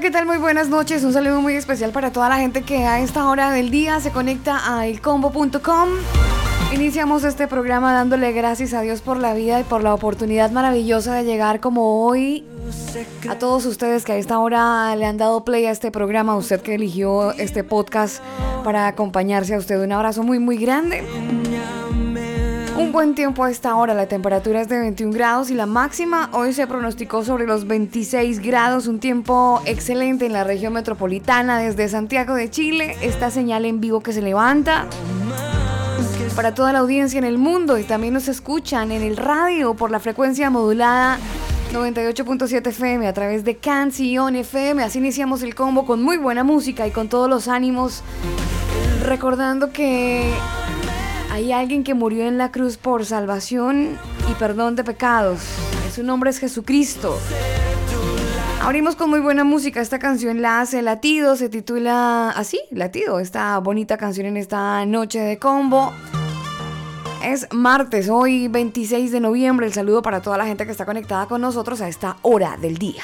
¿Qué tal? Muy buenas noches. Un saludo muy especial para toda la gente que a esta hora del día se conecta a elcombo.com. Iniciamos este programa dándole gracias a Dios por la vida y por la oportunidad maravillosa de llegar como hoy a todos ustedes que a esta hora le han dado play a este programa, usted que eligió este podcast para acompañarse a usted. Un abrazo muy, muy grande. Un buen tiempo a esta hora, la temperatura es de 21 grados y la máxima hoy se pronosticó sobre los 26 grados, un tiempo excelente en la región metropolitana desde Santiago de Chile, esta señal en vivo que se levanta para toda la audiencia en el mundo y también nos escuchan en el radio por la frecuencia modulada 98.7 FM a través de Canción FM. Así iniciamos el combo con muy buena música y con todos los ánimos. Recordando que hay alguien que murió en la cruz por salvación y perdón de pecados. Su nombre es Jesucristo. Abrimos con muy buena música. Esta canción la hace Latido, se titula así, Latido. Esta bonita canción en esta noche de combo. Es martes, hoy 26 de noviembre. El saludo para toda la gente que está conectada con nosotros a esta hora del día.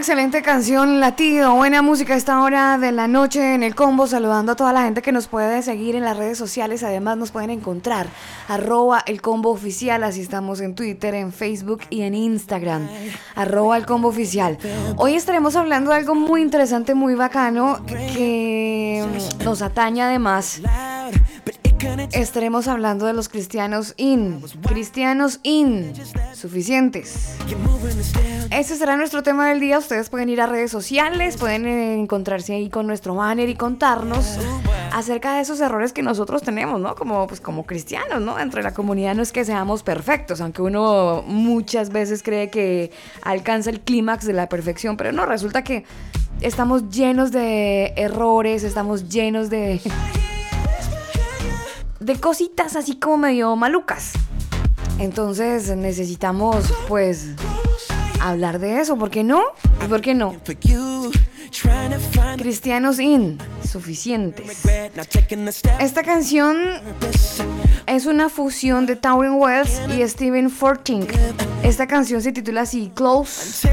Excelente canción, latido, buena música a esta hora de la noche en el combo, saludando a toda la gente que nos puede seguir en las redes sociales, además nos pueden encontrar arroba el combo oficial, así estamos en Twitter, en Facebook y en Instagram, arroba el combo oficial. Hoy estaremos hablando de algo muy interesante, muy bacano, que nos atañe además. Estaremos hablando de los cristianos in, cristianos in, suficientes. Ese será nuestro tema del día. Ustedes pueden ir a redes sociales, pueden encontrarse ahí con nuestro banner y contarnos acerca de esos errores que nosotros tenemos, ¿no? Como, pues, como cristianos, ¿no? Dentro de la comunidad no es que seamos perfectos, aunque uno muchas veces cree que alcanza el clímax de la perfección, pero no, resulta que estamos llenos de errores, estamos llenos de de cositas así como medio malucas. Entonces necesitamos pues hablar de eso, ¿por qué no? ¿Y por qué no? Cristianos in, suficientes. Esta canción es una fusión de Towering Wells y Stephen Forting. Esta canción se titula así, Close.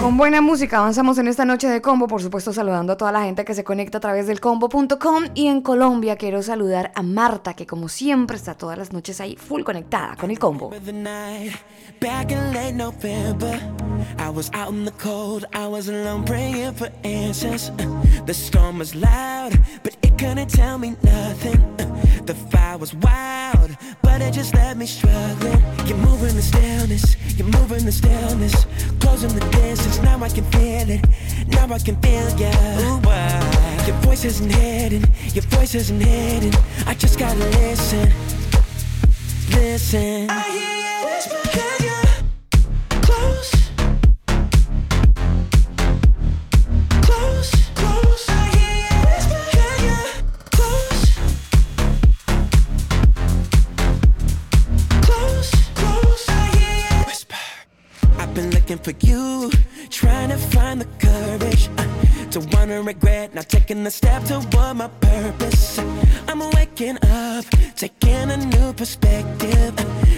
Con buena música avanzamos en esta noche de combo, por supuesto saludando a toda la gente que se conecta a través del combo.com y en Colombia quiero saludar a Marta que como siempre está todas las noches ahí full conectada con el combo. Back in late November. I was out in the cold, I was alone praying for answers. The storm was loud, but it couldn't tell me nothing. The fire was wild, but it just left me struggling. You're moving the stillness, you're moving the stillness. Closing the distance, now I can feel it. Now I can feel ya. Ooh, wow. Your voice isn't hidden, your voice isn't hidden. I just gotta listen listen. I hear you whisper, for you, trying to find the courage. Uh, to wanna regret not taking the step toward my purpose. I'm waking up, taking a new perspective.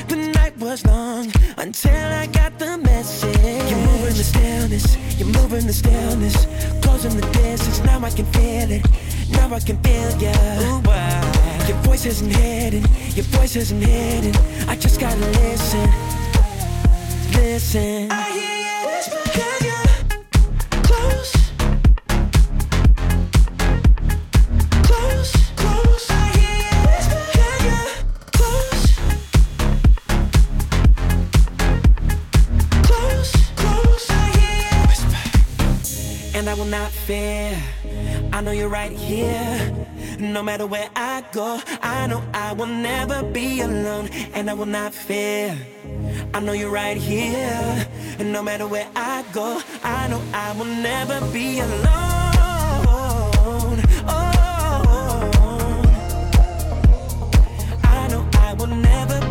The night was long until I got the message. You're moving the stillness, you're moving the stillness, closing the distance. Now I can feel it, now I can feel ya. Ooh, wow. Your voice isn't hidden, your voice isn't hidden. I just gotta listen listen. Will not fear. I know you're right here. No matter where I go, I know I will never be alone, and I will not fear. I know you're right here, and no matter where I go, I know I will never be alone. Oh, I know I will never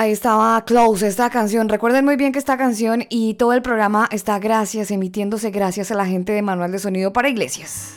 Ahí estaba Close, esta canción. Recuerden muy bien que esta canción y todo el programa está gracias, emitiéndose gracias a la gente de Manual de Sonido para Iglesias.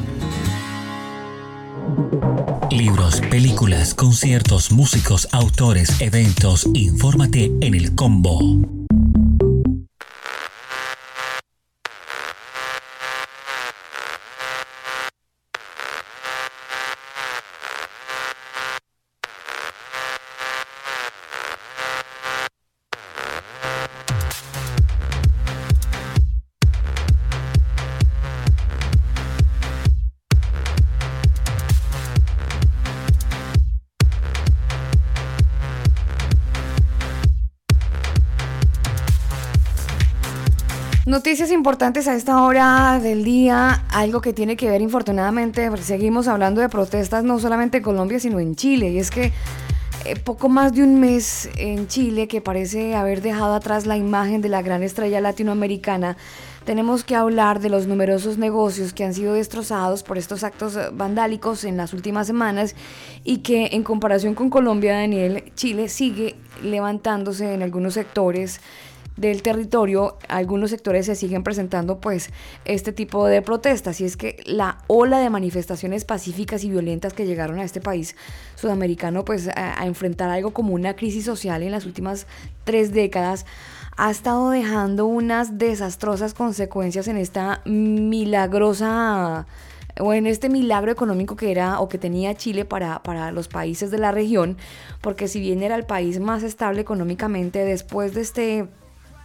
Libros, películas, conciertos, músicos, autores, eventos. Infórmate en el combo. Importantes a esta hora del día, algo que tiene que ver infortunadamente, seguimos hablando de protestas no solamente en Colombia, sino en Chile, y es que eh, poco más de un mes en Chile, que parece haber dejado atrás la imagen de la gran estrella latinoamericana, tenemos que hablar de los numerosos negocios que han sido destrozados por estos actos vandálicos en las últimas semanas y que en comparación con Colombia, Daniel, Chile sigue levantándose en algunos sectores del territorio, algunos sectores se siguen presentando pues este tipo de protestas. Y es que la ola de manifestaciones pacíficas y violentas que llegaron a este país sudamericano pues a, enfrentar algo como una crisis social en las últimas tres décadas ha estado dejando unas desastrosas consecuencias en esta milagrosa o en este milagro económico que era o que tenía Chile para, para los países de la región, porque si bien era el país más estable económicamente después de este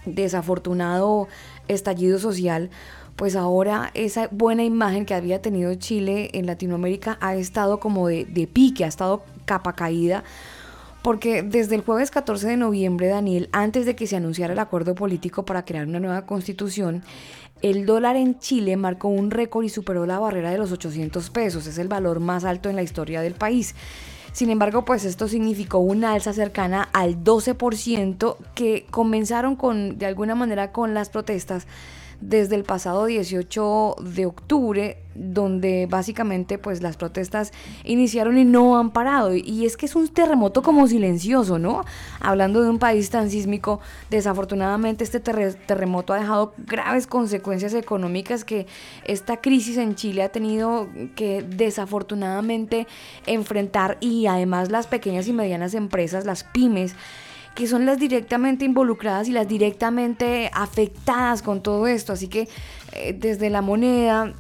desafortunado estallido social, pues ahora esa buena imagen que había tenido Chile en Latinoamérica ha estado como de, pique, ha estado capa caída, porque desde el jueves 14 de noviembre, Daniel, antes de que se anunciara el acuerdo político para crear una nueva constitución, el dólar en Chile marcó un récord y superó la barrera de los 800 pesos, es el valor más alto en la historia del país. Sin embargo, pues esto significó una alza cercana al 12% que comenzaron con, de alguna manera, con las protestas desde el pasado 18 de octubre, donde básicamente pues las protestas iniciaron y no han parado. Y es que es un terremoto como silencioso, ¿no? Hablando de un país tan sísmico, desafortunadamente este terremoto ha dejado graves consecuencias económicas que esta crisis en Chile ha tenido que desafortunadamente enfrentar y además las pequeñas y medianas empresas, las pymes, que son las directamente involucradas y las directamente afectadas con todo esto. Así que eh, desde la moneda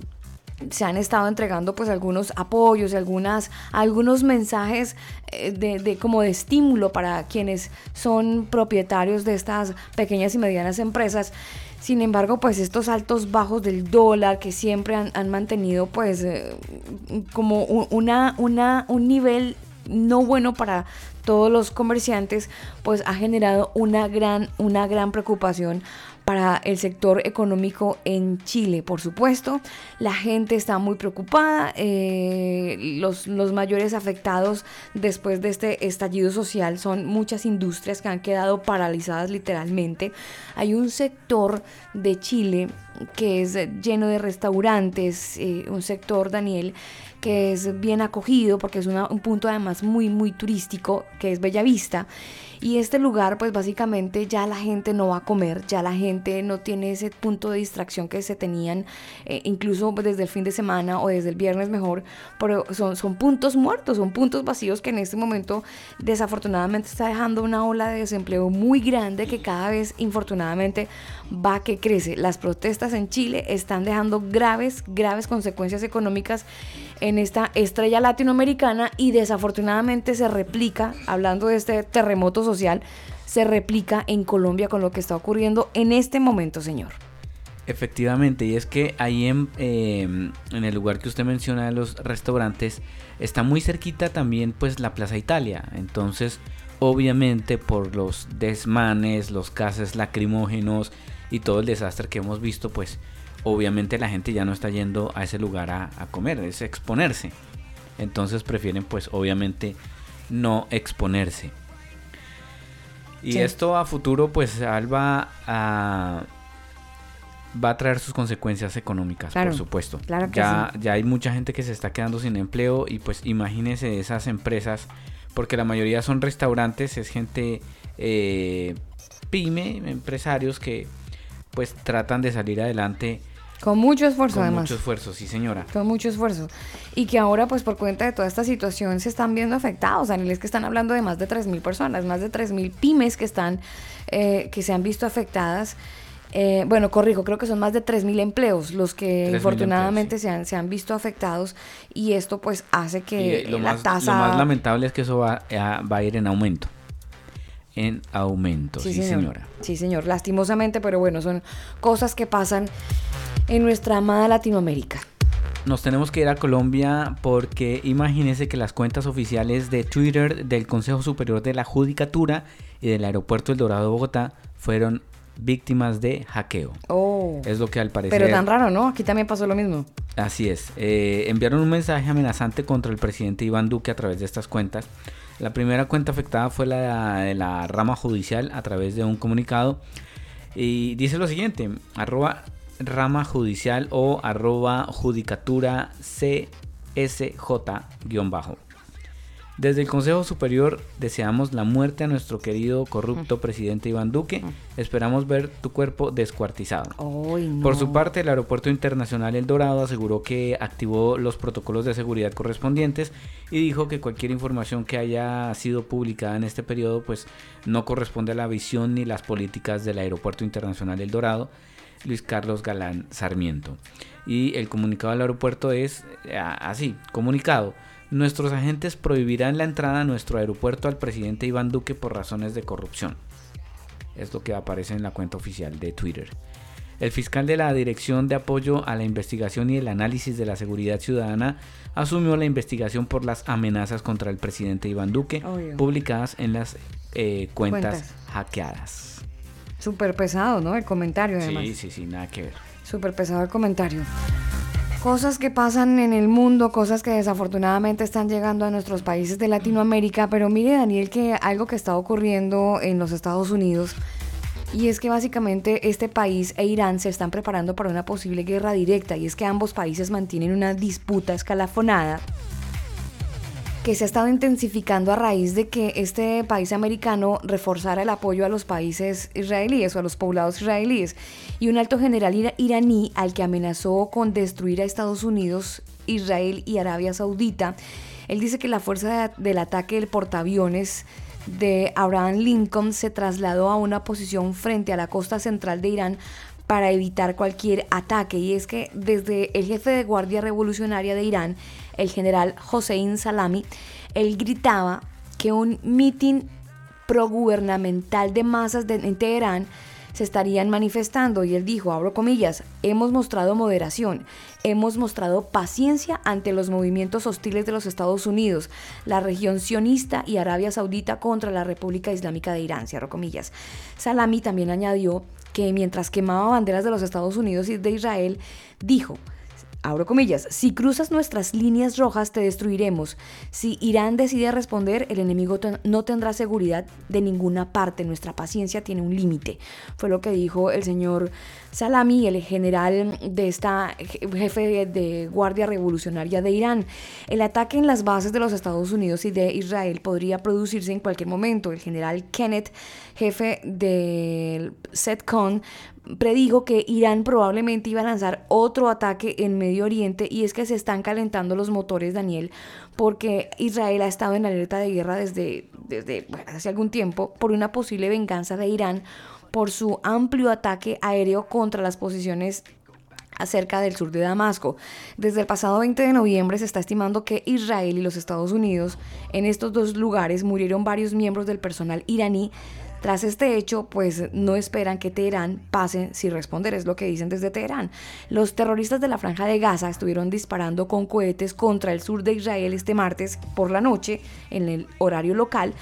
se han estado entregando pues algunos apoyos, algunas, algunos mensajes eh, de, como de estímulo para quienes son propietarios de estas pequeñas y medianas empresas. Sin embargo, pues estos altos bajos del dólar que siempre han, mantenido pues eh, como una, una, un nivel no bueno para todos los comerciantes, pues ha generado una gran, una gran preocupación para el sector económico en Chile. Por supuesto, la gente está muy preocupada. Eh, los, los, mayores afectados después de este estallido social son muchas industrias que han quedado paralizadas literalmente. Hay un sector de Chile que es lleno de restaurantes, eh, un sector, Daniel, que es bien acogido porque es un punto además muy, muy turístico, que es Bellavista. Y este lugar, pues básicamente ya la gente no va a comer, ya la gente no tiene ese punto de distracción que se tenían, eh, incluso desde el fin de semana o desde el viernes mejor, pero son, son puntos muertos, son puntos vacíos que en este momento desafortunadamente está dejando una ola de desempleo muy grande que cada vez infortunadamente va que crece. Las protestas en Chile están dejando graves, graves consecuencias económicas en esta estrella latinoamericana y desafortunadamente se replica, hablando de este terremoto social, se replica en Colombia con lo que está ocurriendo en este momento, señor. Efectivamente, y es que ahí en, em, en, el lugar que usted menciona de los restaurantes está muy cerquita también pues la Plaza Italia. Entonces, obviamente por los desmanes, los gases lacrimógenos y todo el desastre que hemos visto, pues obviamente la gente ya no está yendo a ese lugar a, comer, es exponerse. Entonces prefieren pues obviamente no exponerse. Y esto a futuro pues va a, va a traer sus consecuencias económicas, por supuesto. Claro ya, ya hay mucha gente que se está quedando sin empleo y pues imagínese esas empresas, porque la mayoría son restaurantes, es gente eh, pyme, empresarios que pues tratan de salir adelante con mucho esfuerzo, además. Con mucho esfuerzo, sí, señora. Con mucho esfuerzo. Y que ahora, pues por cuenta de toda esta situación, se están viendo afectados. Daniel, es que están hablando de más de 3.000 personas, más de 3.000 pymes que, están, eh, que se han visto afectadas. Eh, bueno, corrijo, creo que son más de 3.000 empleos los que infortunadamente se, han, se han visto afectados y esto pues hace que lo la más, tasa... Lo más lamentable es que eso va, va a ir en aumento en aumento, sí, señora. Sí, señor, lastimosamente, pero bueno, son cosas que pasan en nuestra amada Latinoamérica. Nos tenemos que ir a Colombia porque imagínense que las cuentas oficiales de Twitter del Consejo Superior de la Judicatura y del Aeropuerto El Dorado de Bogotá fueron víctimas de hackeo. Oh. Es lo que al parecer... Pero tan raro, ¿no? Aquí también pasó lo mismo. Así es. Eh, enviaron un mensaje amenazante contra el presidente Iván Duque a través de estas cuentas. La primera cuenta afectada fue la de la rama judicial a través de un comunicado. Y dice lo siguiente, arroba rama judicial o arroba judicatura CSJ-bajo. Desde el Consejo Superior deseamos la muerte a nuestro querido corrupto presidente Iván Duque. Esperamos ver tu cuerpo descuartizado. Por su parte, el Aeropuerto Internacional El Dorado aseguró que activó los protocolos de seguridad correspondientes y dijo que cualquier información que haya sido publicada en este periodo pues no corresponde a la visión ni las políticas del Aeropuerto Internacional El Dorado. Luis Carlos Galán Sarmiento. Y el comunicado del aeropuerto es eh, así, comunicado. Nuestros agentes prohibirán la entrada a nuestro aeropuerto al presidente Iván Duque por razones de corrupción. Es lo que aparece en la cuenta oficial de Twitter. El fiscal de la Dirección de Apoyo a la Investigación y el Análisis de la Seguridad Ciudadana asumió la investigación por las amenazas contra el presidente Iván Duque publicadas en las eh, cuentas, hackeadas. Súper pesado, ¿no? El comentario, además. Sí, sí, sí, nada que ver. Súper pesado el comentario. Cosas que pasan en el mundo, cosas que desafortunadamente están llegando a nuestros países de Latinoamérica, pero mire Daniel que algo que está ocurriendo en los Estados Unidos y es que básicamente este país e Irán se están preparando para una posible guerra directa y es que ambos países mantienen una disputa escalafonada que se ha estado intensificando a raíz de que este país americano reforzara el apoyo a los países israelíes o a los poblados israelíes y un alto general iraní al que amenazó con destruir a Estados Unidos, Israel y Arabia Saudita. Él dice que la fuerza del ataque del portaaviones de Abraham Lincoln se trasladó a una posición frente a la costa central de Irán para evitar cualquier ataque. Y es que desde el jefe de Guardia Revolucionaria de Irán, el general Hossein Salami, él gritaba que un mitin progubernamental de masas de, en Teherán se estarían manifestando y él dijo, abro comillas, hemos mostrado moderación, hemos mostrado paciencia ante los movimientos hostiles de los Estados Unidos, la región sionista y Arabia Saudita contra la República Islámica de Irán, cierro comillas. Salami también añadió que mientras quemaba banderas de los Estados Unidos y de Israel, dijo, abro comillas, si cruzas nuestras líneas rojas te destruiremos. Si Irán decide responder, el enemigo no tendrá seguridad de ninguna parte. Nuestra paciencia tiene un límite. Fue lo que dijo el señor Salami, el general de esta jefe de Guardia Revolucionaria de Irán. El ataque en las bases de los Estados Unidos y de Israel podría producirse en cualquier momento. El general Kenneth, jefe del SETCON, predijo que Irán probablemente iba a lanzar otro ataque en Medio Oriente y es que se están calentando los motores, Daniel, porque Israel ha estado en alerta de guerra desde, desde hace algún tiempo por una posible venganza de Irán por su amplio ataque aéreo contra las posiciones acerca del sur de Damasco. Desde el pasado 20 de noviembre se está estimando que Israel y los Estados Unidos en estos dos lugares murieron varios miembros del personal iraní tras este hecho, pues no esperan que Teherán pase sin responder, es lo que dicen desde Teherán. Los terroristas de la franja de Gaza estuvieron disparando con cohetes contra el sur de Israel este martes por la noche, en el horario local,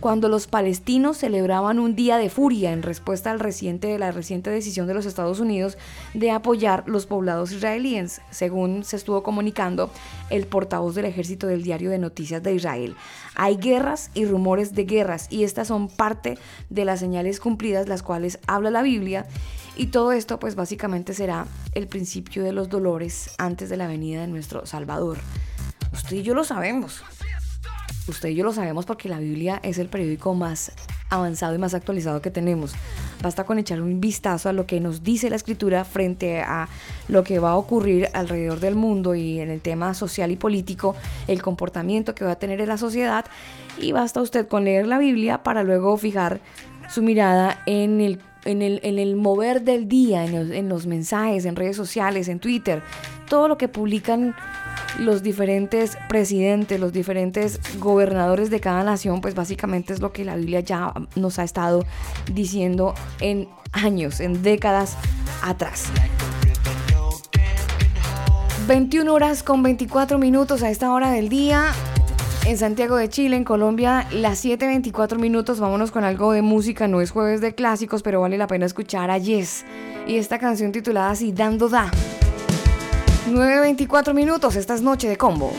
cuando los palestinos celebraban un día de furia en respuesta al reciente, la reciente decisión de los Estados Unidos de apoyar los poblados israelíes, según se estuvo comunicando el portavoz del ejército del diario de noticias de Israel. Hay guerras y rumores de guerras y estas son parte de las señales cumplidas las cuales habla la Biblia y todo esto pues básicamente será el principio de los dolores antes de la venida de nuestro Salvador. Usted y yo lo sabemos. Usted y yo lo sabemos porque la Biblia es el periódico más avanzado y más actualizado que tenemos. Basta con echar un vistazo a lo que nos dice la escritura frente a lo que va a ocurrir alrededor del mundo y en el tema social y político, el comportamiento que va a tener en la sociedad y basta usted con leer la Biblia para luego fijar su mirada en el, en el, mover del día, en en los mensajes, en redes sociales, en Twitter, todo lo que publican los diferentes presidentes, los diferentes gobernadores de cada nación, pues básicamente es lo que la Biblia ya nos ha estado diciendo en años, en décadas atrás. 21 horas con 24 minutos a esta hora del día. en Santiago de Chile, en Colombia, las 7.24 minutos. Vámonos con algo de música. No es jueves de clásicos, pero vale la pena escuchar a Yes. Y esta canción titulada así, Dando Da. 9.24 minutos, esta es Noche de Combo.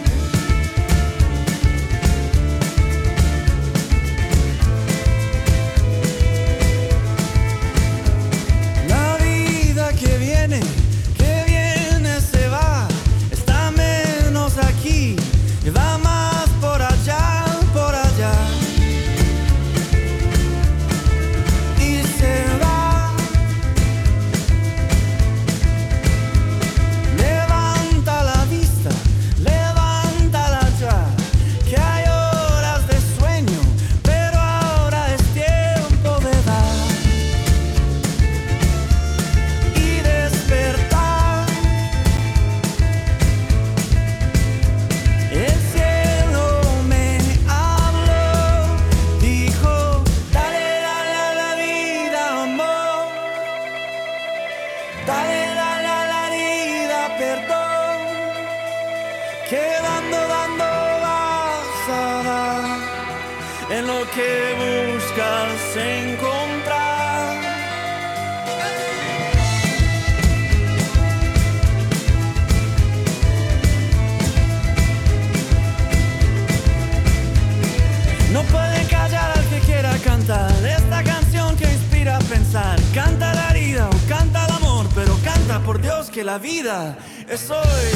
Por Dios que la vida es hoy.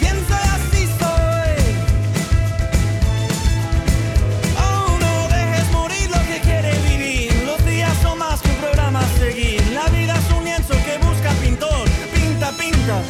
Piensa y así soy. Aún no dejes morir lo que quiere vivir. Los días son más que un programa seguir. La vida es un lienzo que busca pintor. Pinta, pinta.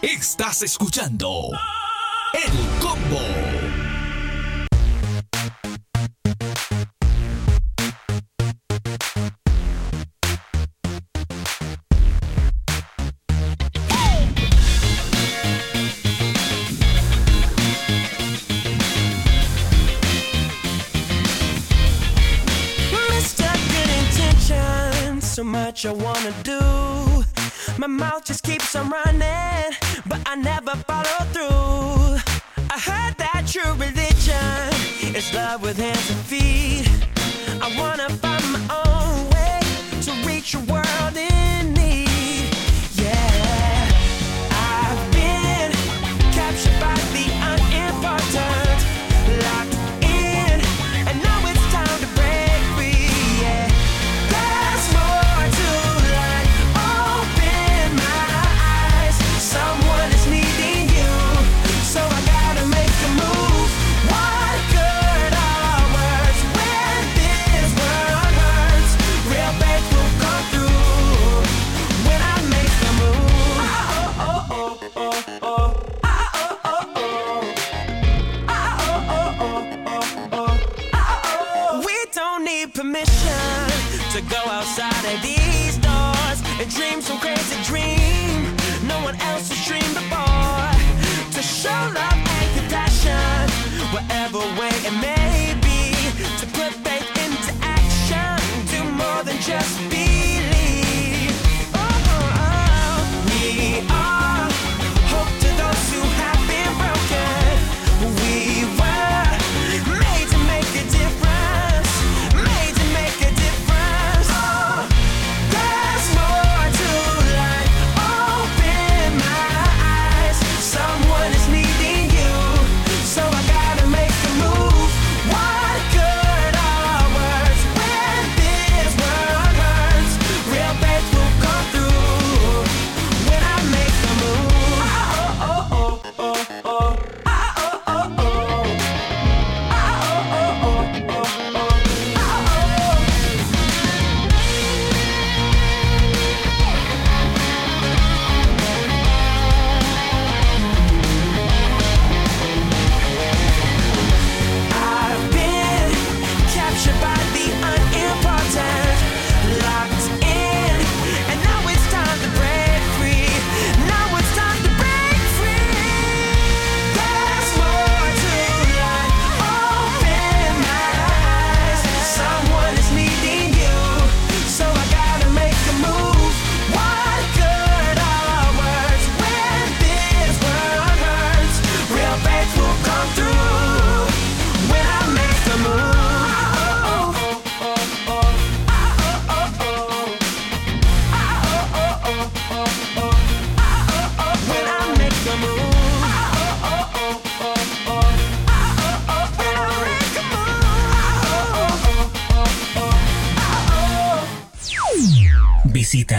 Estás escuchando El Combo. So much I wanna do. My mouth just keeps on running, never follow through. I heard that true religion is love with hands and feet.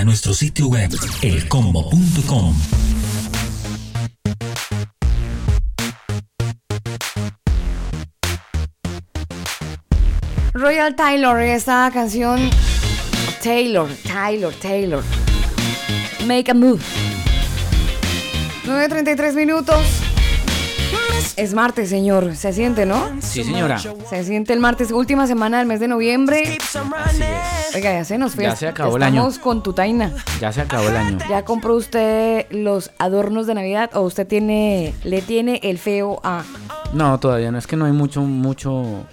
Nuestro sitio web elcombo.com. Royal Taylor, esta canción. Taylor, Taylor, Taylor. Make a move. 9.33 minutos. Es martes, señor. Se siente, ¿no? Sí, señora. Se siente el martes, última semana del mes de noviembre. Running. Oiga, ya se nos fue. Ya se acabó el año. Estamos con tu taina. Ya se acabó el año. ¿Ya compró usted los adornos de Navidad o usted tiene, le tiene el feo a... No, todavía no. Es que no hay mucho, mucho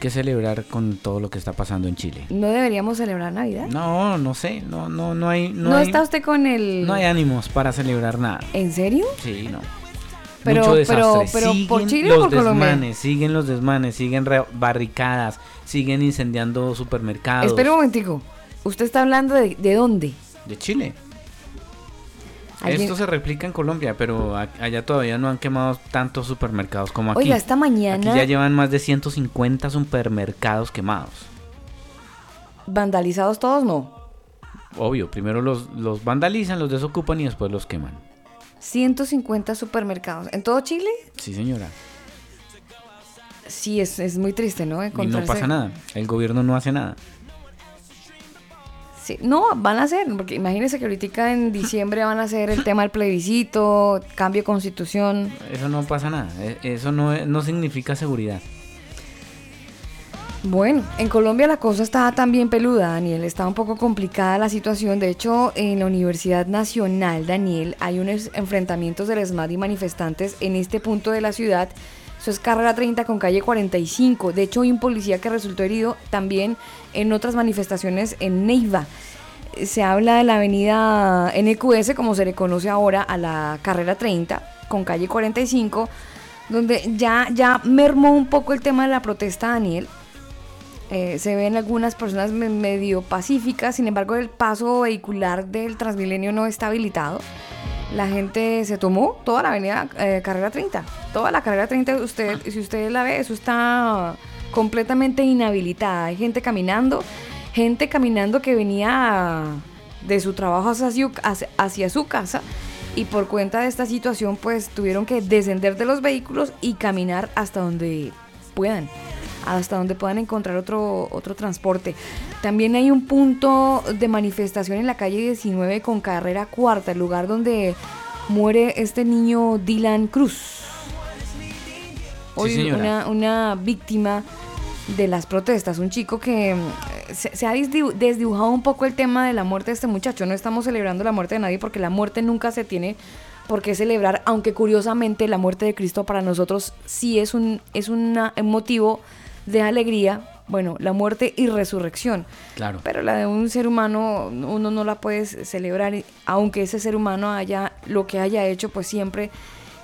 que celebrar con todo lo que está pasando en Chile. ¿No deberíamos celebrar Navidad? No, no sé. No, no, no hay. No, ¿No, hay, está usted con el... no hay ánimos para celebrar nada. ¿En serio? Sí, no. Pero- Mucho desastre. pero- pero, ¿por Chile o los Colombia? desmanes, siguen los desmanes, siguen barricadas, siguen incendiando supermercados. Espera un momentico. ¿Usted está hablando de, de dónde? De Chile. Alguien- Esto se replica en Colombia, pero a- allá todavía no han quemado tantos supermercados como aquí. Oiga, esta mañana Aquí ya llevan más de 150 supermercados quemados. vandalizados todos, no. Obvio, primero los, los vandalizan, los desocupan y después los queman. 150 supermercados. ¿En todo Chile? Sí, señora. Sí, es, es muy triste, ¿no? Y no pasa nada. El gobierno no hace nada. Sí, no, van a hacer, porque imagínense que ahorita en diciembre van a hacer el tema del plebiscito, cambio de constitución. Eso no pasa nada, e- eso no, no significa seguridad. Bueno, en Colombia la cosa está también peluda, Daniel. Está un poco complicada la situación. De hecho, en la Universidad Nacional, Daniel, hay unos enfrentamientos del ESMAD y manifestantes en este punto de la ciudad. Eso es carrera 30 con calle 45. De hecho, hay un policía que resultó herido también en otras manifestaciones en Neiva. Se habla de la avenida NQS, como se le conoce ahora, a la carrera 30 con calle 45, donde ya, ya mermó un poco el tema de la protesta, Daniel. Eh, se ven algunas personas me- medio pacíficas, sin embargo el paso vehicular del Transmilenio no está habilitado. La gente se tomó toda la avenida eh, Carrera 30. Toda la Carrera 30, usted, si usted la ve, eso está completamente inhabilitada. Hay gente caminando, gente caminando que venía de su trabajo hacia su, hacia- hacia su casa y por cuenta de esta situación pues tuvieron que descender de los vehículos y caminar hasta donde puedan hasta donde puedan encontrar otro, otro transporte. También hay un punto de manifestación en la calle 19 con carrera cuarta, el lugar donde muere este niño Dylan Cruz. Hoy una, una víctima de las protestas, un chico que mm, se, se ha desdibu- desdibujado un poco el tema de la muerte de este muchacho. No estamos celebrando la muerte de nadie porque la muerte nunca se tiene por qué celebrar, aunque curiosamente la muerte de Cristo para nosotros sí es un, es una- un motivo de alegría. Bueno, la muerte y resurrección. Claro. Pero la de un ser humano uno no la puede celebrar, aunque ese ser humano haya lo que haya hecho, pues siempre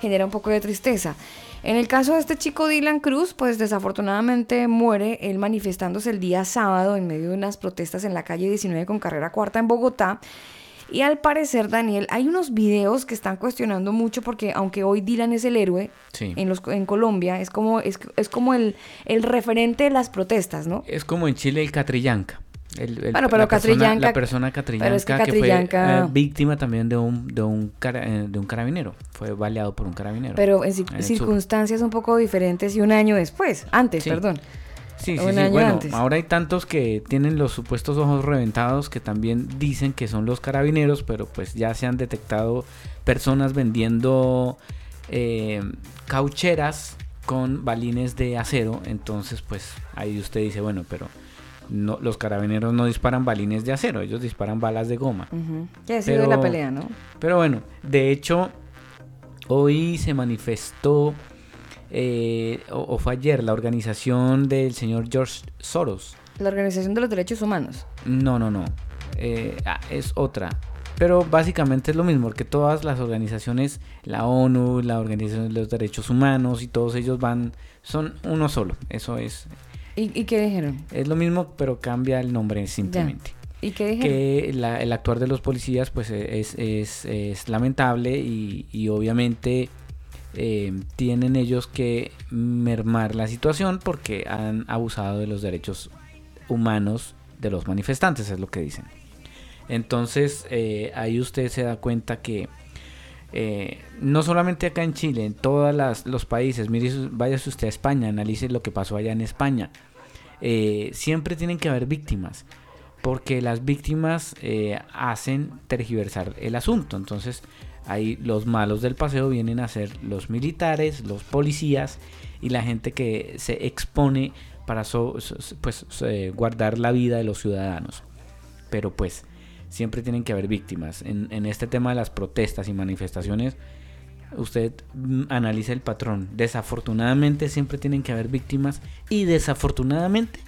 genera un poco de tristeza. En el caso de este chico Dylan Cruz, pues desafortunadamente muere él manifestándose el día sábado en medio de unas protestas en la calle 19 con carrera cuarta en Bogotá. Y al parecer, Daniel, hay unos videos que están cuestionando mucho porque aunque hoy Dylan es el héroe Sí. en, los, en Colombia, es como, es, es como el, el referente de las protestas, ¿no? Es como en Chile el Catrillanca. El- el- Bueno, pero la persona- Catrillanca- La persona Catrillanca, pero es que que, Catrillanca- fue eh, víctima también de un, de, un cara- eh, de un carabinero. Fue baleado por un carabinero. Pero en en circunstancias un poco diferentes y un año después, antes, Sí. perdón. Sí, sí, sí. Bueno, antes. ahora hay tantos que tienen los supuestos ojos reventados que también dicen que son los carabineros, pero pues ya se han detectado personas vendiendo eh, caucheras con balines de acero. Entonces, pues ahí usted dice, bueno, pero no, los carabineros no disparan balines de acero, ellos disparan balas de goma. Ujú. Ya ha sido Pero- la pelea, ¿no? Pero bueno, de hecho, hoy se manifestó, eh, o, o fue ayer, la organización del señor George Soros. La Organización de los Derechos Humanos. No, no, no. eh, ah, es otra. Pero básicamente es lo mismo, porque todas las organizaciones, la ONU, la Organización de los Derechos Humanos y todos ellos van, son uno solo. Eso es, ¿Y, y qué dijeron? es lo mismo, pero cambia el nombre simplemente. ¿Y qué dijeron? que la- el actuar de los policías pues es, es, es lamentable y, y obviamente eh, tienen ellos que mermar la situación porque han abusado de los derechos humanos de los manifestantes, es lo que dicen. Entonces eh, ahí usted se da cuenta que eh, no solamente acá en Chile, en todos los países, mire, váyase usted a España, analice lo que pasó allá en España. Siempre tienen que haber víctimas, porque las víctimas hacen tergiversar el asunto. Entonces, ahí los malos del paseo vienen a ser los militares, los policías y la gente que se expone para pues, eh, guardar la vida de los ciudadanos. Pero pues, siempre tienen que haber víctimas. En, en este tema de las protestas y manifestaciones, usted mm, analiza el patrón. Desafortunadamente siempre tienen que haber víctimas y desafortunadamente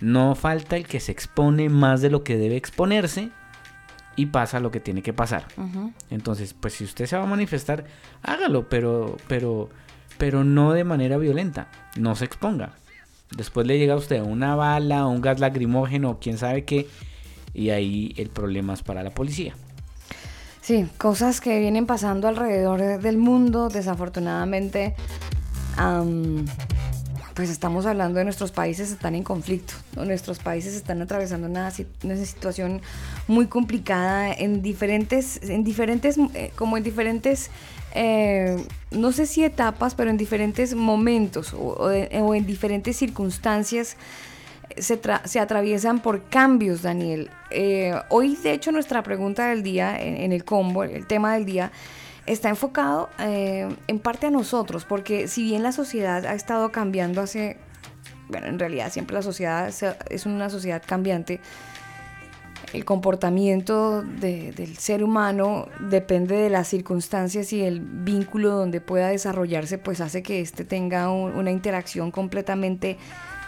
no falta el que se expone más de lo que debe exponerse y pasa lo que tiene que pasar. Entonces, pues si usted se va a manifestar, hágalo, pero pero pero no de manera violenta, no se exponga. Después le llega a usted una bala, un gas lacrimógeno, quién sabe qué, y ahí el problema es para la policía. Sí, cosas que vienen pasando alrededor de- del mundo, desafortunadamente, am, pues estamos hablando de nuestros países están en conflicto, nuestros países están atravesando una, una situación muy complicada en diferentes, en diferentes, eh, como en diferentes, eh, no sé si etapas, pero en diferentes momentos o, en diferentes circunstancias se, se atraviesan por cambios, Daniel. Eh, hoy, de hecho, nuestra pregunta del día, en, el combo, el tema del día, está enfocado eh, en parte a nosotros, porque si bien la sociedad ha estado cambiando hace, bueno, en realidad siempre la sociedad es una sociedad cambiante, el comportamiento del ser humano depende de las circunstancias y el vínculo donde pueda desarrollarse, pues hace que éste tenga una interacción completamente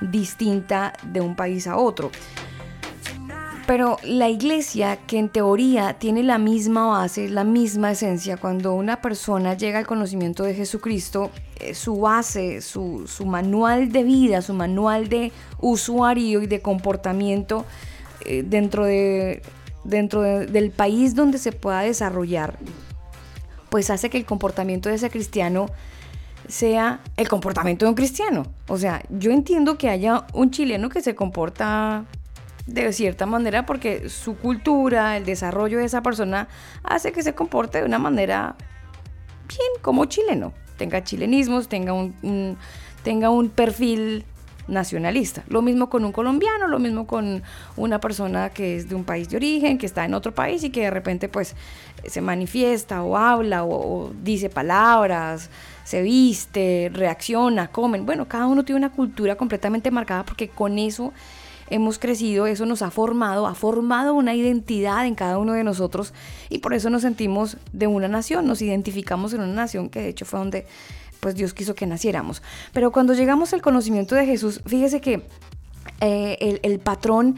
distinta de un país a otro. Pero la iglesia, que en teoría tiene la misma base, la misma esencia, cuando una persona llega al conocimiento de Jesucristo, eh, su base, su, manual de vida, su manual de usuario y de comportamiento, eh, dentro, de, dentro del país donde se pueda desarrollar, pues hace que el comportamiento de ese cristiano sea el comportamiento de un cristiano. O sea, yo entiendo que haya un chileno que se comporta de cierta manera porque su cultura, el desarrollo de esa persona hace que se comporte de una manera bien como chileno. Tenga chilenismos, tenga un tenga un perfil nacionalista. Lo mismo con un colombiano, lo mismo con una persona que es de un país de origen, que está en otro país y que de repente pues se manifiesta o habla o, dice palabras, se viste, reacciona, comen. Bueno, cada uno tiene una cultura completamente marcada porque con eso hemos crecido, eso nos ha formado, ha formado una identidad en cada uno de nosotros y por eso nos sentimos de una nación, nos identificamos en una nación que de hecho fue donde pues Dios quiso que naciéramos. Pero cuando llegamos al conocimiento de Jesús, fíjese que eh, el, patrón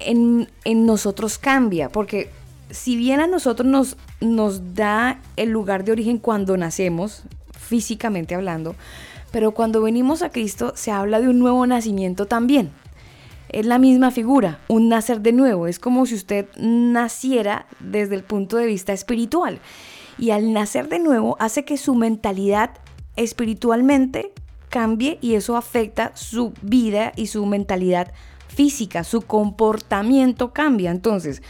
en, nosotros cambia, porque si bien a nosotros nos, nos da el lugar de origen cuando nacemos, físicamente hablando, pero cuando venimos a Cristo se habla de un nuevo nacimiento también. Es la misma figura, un nacer de nuevo. Es como si usted naciera desde el punto de vista espiritual y al nacer de nuevo hace que su mentalidad espiritualmente cambie y eso afecta su vida y su mentalidad física, su comportamiento cambia. Entonces,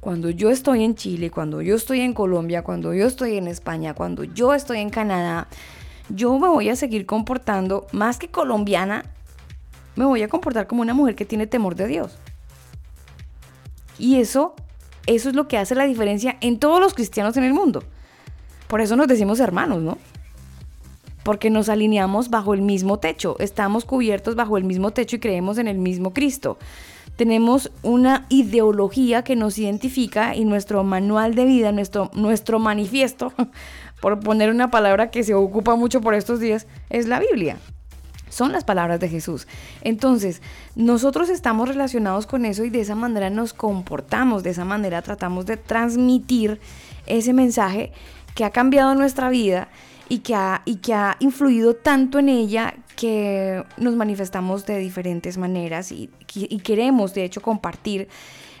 cuando yo estoy en Chile, cuando yo estoy en Colombia, cuando yo estoy en España, cuando yo estoy en Canadá, yo me voy a seguir comportando más que colombiana, me voy a comportar como una mujer que tiene temor de Dios. Y eso, eso es lo que hace la diferencia en todos los cristianos en el mundo. Por eso nos decimos hermanos, ¿no? Porque nos alineamos bajo el mismo techo, estamos cubiertos bajo el mismo techo y creemos en el mismo Cristo. Tenemos una ideología que nos identifica y nuestro manual de vida, nuestro, nuestro manifiesto, por poner una palabra que se ocupa mucho por estos días, es la Biblia son las palabras de Jesús. Entonces, nosotros estamos relacionados con eso y de esa manera nos comportamos, de esa manera tratamos de transmitir ese mensaje que ha cambiado nuestra vida y que ha, y que ha influido tanto en ella que nos manifestamos de diferentes maneras y, queremos de hecho compartir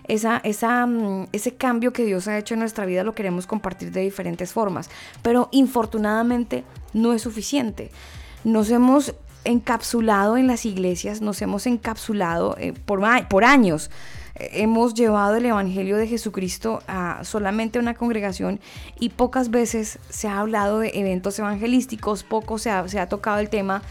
esa, esa, mm, ese cambio que Dios ha hecho en nuestra vida lo queremos compartir de diferentes formas, pero infortunadamente no es suficiente. Nos hemos encapsulado en las iglesias, nos hemos encapsulado eh, por, años hemos llevado el Evangelio de Jesucristo a solamente una congregación y pocas veces se ha hablado de eventos evangelísticos, poco se ha, se ha tocado el tema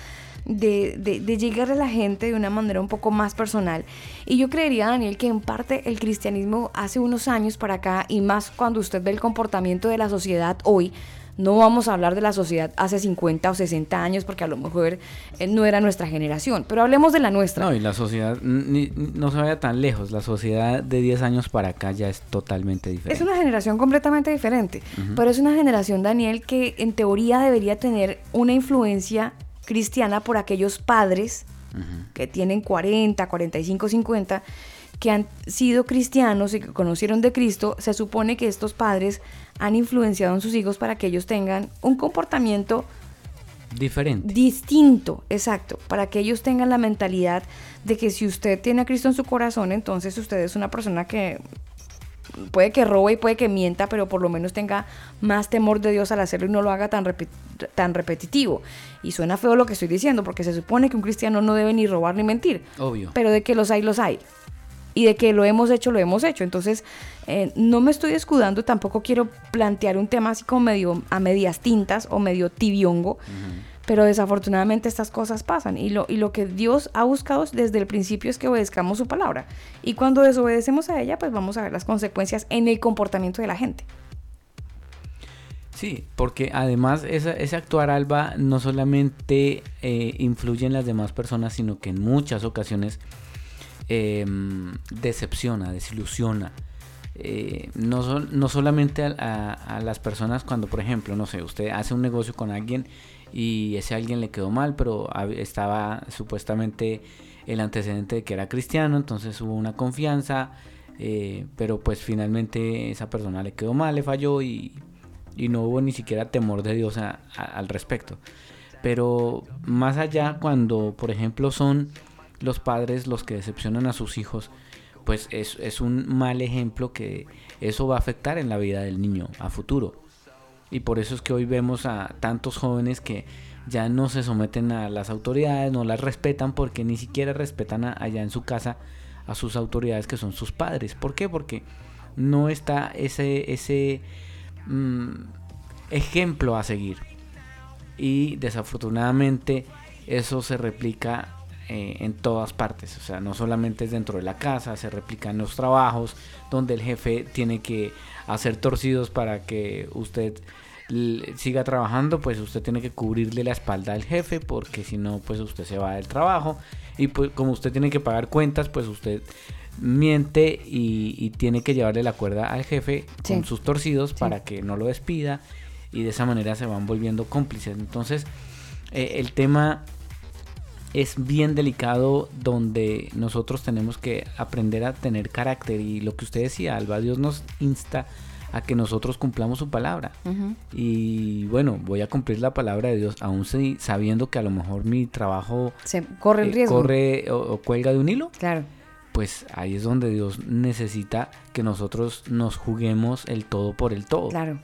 de, de, llegar a la gente de una manera un poco más personal. Y yo creería, Daniel, que en parte el cristianismo hace unos años para acá, y más cuando usted ve el comportamiento de la sociedad hoy, no vamos a hablar de la sociedad hace 50 o 60 años porque a lo mejor eh, no era nuestra generación, pero hablemos de la nuestra. No, y la sociedad no se vaya tan lejos, la sociedad de 10 años para acá ya es totalmente diferente. Es una generación completamente diferente, pero es una generación, Daniel, que en teoría debería tener una influencia cristiana por aquellos padres que tienen 40, 45, 50 que han sido cristianos y que conocieron de Cristo, se supone que estos padres han influenciado en sus hijos para que ellos tengan un comportamiento diferente. Distinto, exacto, para que ellos tengan la mentalidad de que si usted tiene a Cristo en su corazón, entonces usted es una persona que puede que robe y puede que mienta, pero por lo menos tenga más temor de Dios al hacerlo y no lo haga tan, tan repetitivo. Y suena feo lo que estoy diciendo, porque se supone que un cristiano no debe ni robar ni mentir. Obvio. Pero de que los hay, los hay y de que lo hemos hecho, lo hemos hecho. Entonces, eh, no me estoy escudando, tampoco quiero plantear un tema así como medio a medias tintas o medio tibiongo, Pero desafortunadamente estas cosas pasan y lo, y lo que Dios ha buscado desde el principio es que obedezcamos su palabra. Y cuando desobedecemos a ella, pues vamos a ver las consecuencias en el comportamiento de la gente. Sí, porque además ese actuar alba no solamente eh, influye en las demás personas, sino que en muchas ocasiones em, decepciona, desilusiona. Eh, no, no solamente a, las personas cuando, por ejemplo, no sé, usted hace un negocio con alguien y ese alguien le quedó mal, pero estaba supuestamente el antecedente de que era cristiano, entonces hubo una confianza, eh, pero pues finalmente esa persona le quedó mal, le falló y, no hubo ni siquiera temor de Dios al respecto. Pero más allá, cuando por ejemplo son los padres los que decepcionan a sus hijos, pues es, es un mal ejemplo que eso va a afectar en la vida del niño a futuro. Y por eso es que hoy vemos a tantos jóvenes que ya no se someten a las autoridades, no las respetan porque ni siquiera respetan allá en su casa a sus autoridades que son sus padres. ¿Por qué? Porque no está ese, ese mm, ejemplo a seguir. Y desafortunadamente eso se replica eh, en todas partes. O sea, no solamente es dentro de la casa, se replica en los trabajos, donde el jefe tiene que hacer torcidos para que usted siga trabajando, pues usted tiene que cubrirle la espalda al jefe, porque si no, pues usted se va del trabajo. Y pues como usted tiene que pagar cuentas, pues usted miente y, tiene que llevarle la cuerda al jefe con sus torcidos para que no lo despida y de esa manera se van volviendo cómplices. Entonces, eh, el tema es bien delicado donde nosotros tenemos que aprender a tener carácter y lo que usted decía, Alba, Dios nos insta a que nosotros cumplamos su palabra. Y bueno, voy a cumplir la palabra de Dios, aún sabiendo que a lo mejor mi trabajo se corre el eh, riesgo. corre o, cuelga de un hilo. Claro. Pues ahí es donde Dios necesita que nosotros nos juguemos el todo por el todo. Claro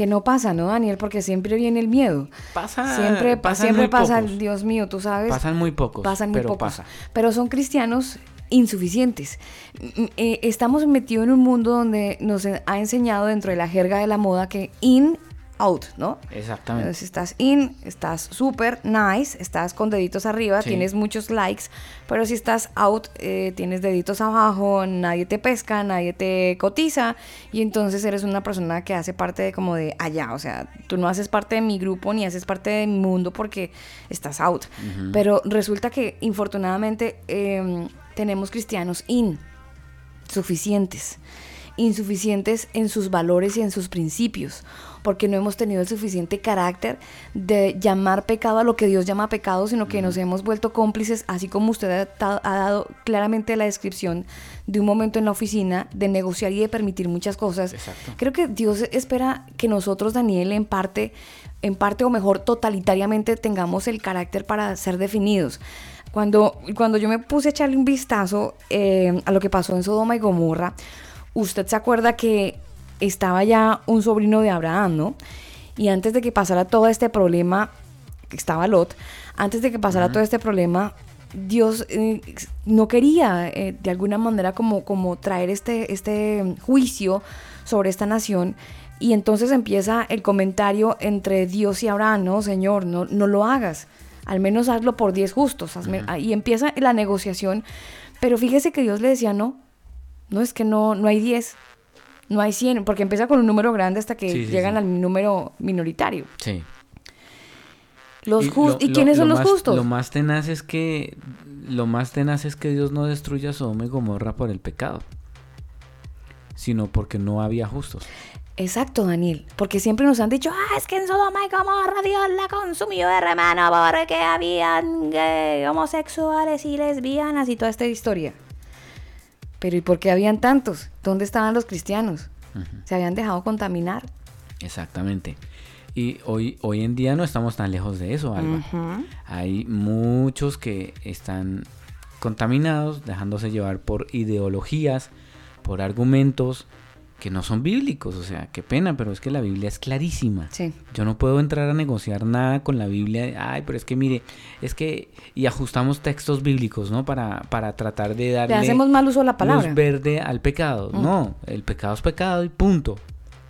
que no pasa, ¿no, Daniel? Porque siempre viene el miedo. Pasa. Siempre, siempre pasa, Dios mío, tú sabes. Pasan muy pocos. Pasan muy pocos. Pero son cristianos insuficientes. Mm, eh, estamos metidos en un mundo donde nos ha enseñado dentro de la jerga de la moda que in out, ¿no? Exactamente. Si estás in, estás súper nice, estás con deditos arriba, tienes muchos likes, pero si estás out, eh, tienes deditos abajo, nadie te pesca, nadie te cotiza, y entonces eres una persona que hace parte de como de allá, o sea, tú no haces parte de mi grupo ni haces parte de mi mundo porque estás out. Pero resulta que, infortunadamente, em, tenemos cristianos in, suficientes insuficientes en sus valores y en sus principios, porque no hemos tenido el suficiente carácter de llamar pecado a lo que Dios llama pecado, sino que nos hemos vuelto cómplices, así como usted ha, dado claramente la descripción de un momento en la oficina de negociar y de permitir muchas cosas. Creo que Dios espera que nosotros, Daniel, en parte, en parte o mejor totalitariamente tengamos el carácter para ser definidos. Cuando, cuando yo me puse a echarle un vistazo eh, a lo que pasó en Sodoma y Gomorra, usted se acuerda que estaba ya un sobrino de Abraham, ¿no? Y antes de que pasara todo este problema, estaba Lot, antes de que pasara todo este problema, Dios eh, no quería eh, de alguna manera como, como traer este, este juicio sobre esta nación. Y entonces empieza el comentario entre Dios y Abraham, no, Señor, no, no lo hagas, al menos hazlo por diez justos. Y empieza la negociación, pero fíjese que Dios le decía, no, no es que no, no hay 10, no hay 100, porque empieza con un número grande hasta que llegan al número minoritario. Sí. Los ¿Y, ¿y quiénes son los justos? Lo más tenaz es que lo más tenaz es que Dios no destruya Sodoma y Gomorra por el pecado, sino porque no había justos. Exacto, Daniel, porque siempre nos han dicho, ah, es que en Sodoma y Gomorra Dios la consumió, hermano, porque habían homosexuales y lesbianas y toda esta historia. Pero ¿y por qué habían tantos? ¿Dónde estaban los cristianos? ¿Se habían dejado contaminar? Exactamente. Y hoy, hoy en día no estamos tan lejos de eso, Alba. Hay muchos que están contaminados, dejándose llevar por ideologías, por argumentos, que no son bíblicos, o sea, qué pena, pero es que la Biblia es clarísima. Sí. Yo no puedo entrar a negociar nada con la Biblia, ay, pero es que mire, es que y ajustamos textos bíblicos, ¿no? Para para tratar de darle Le hacemos mal uso la palabra. Luz verde al pecado. Mm. No, el pecado es pecado y punto.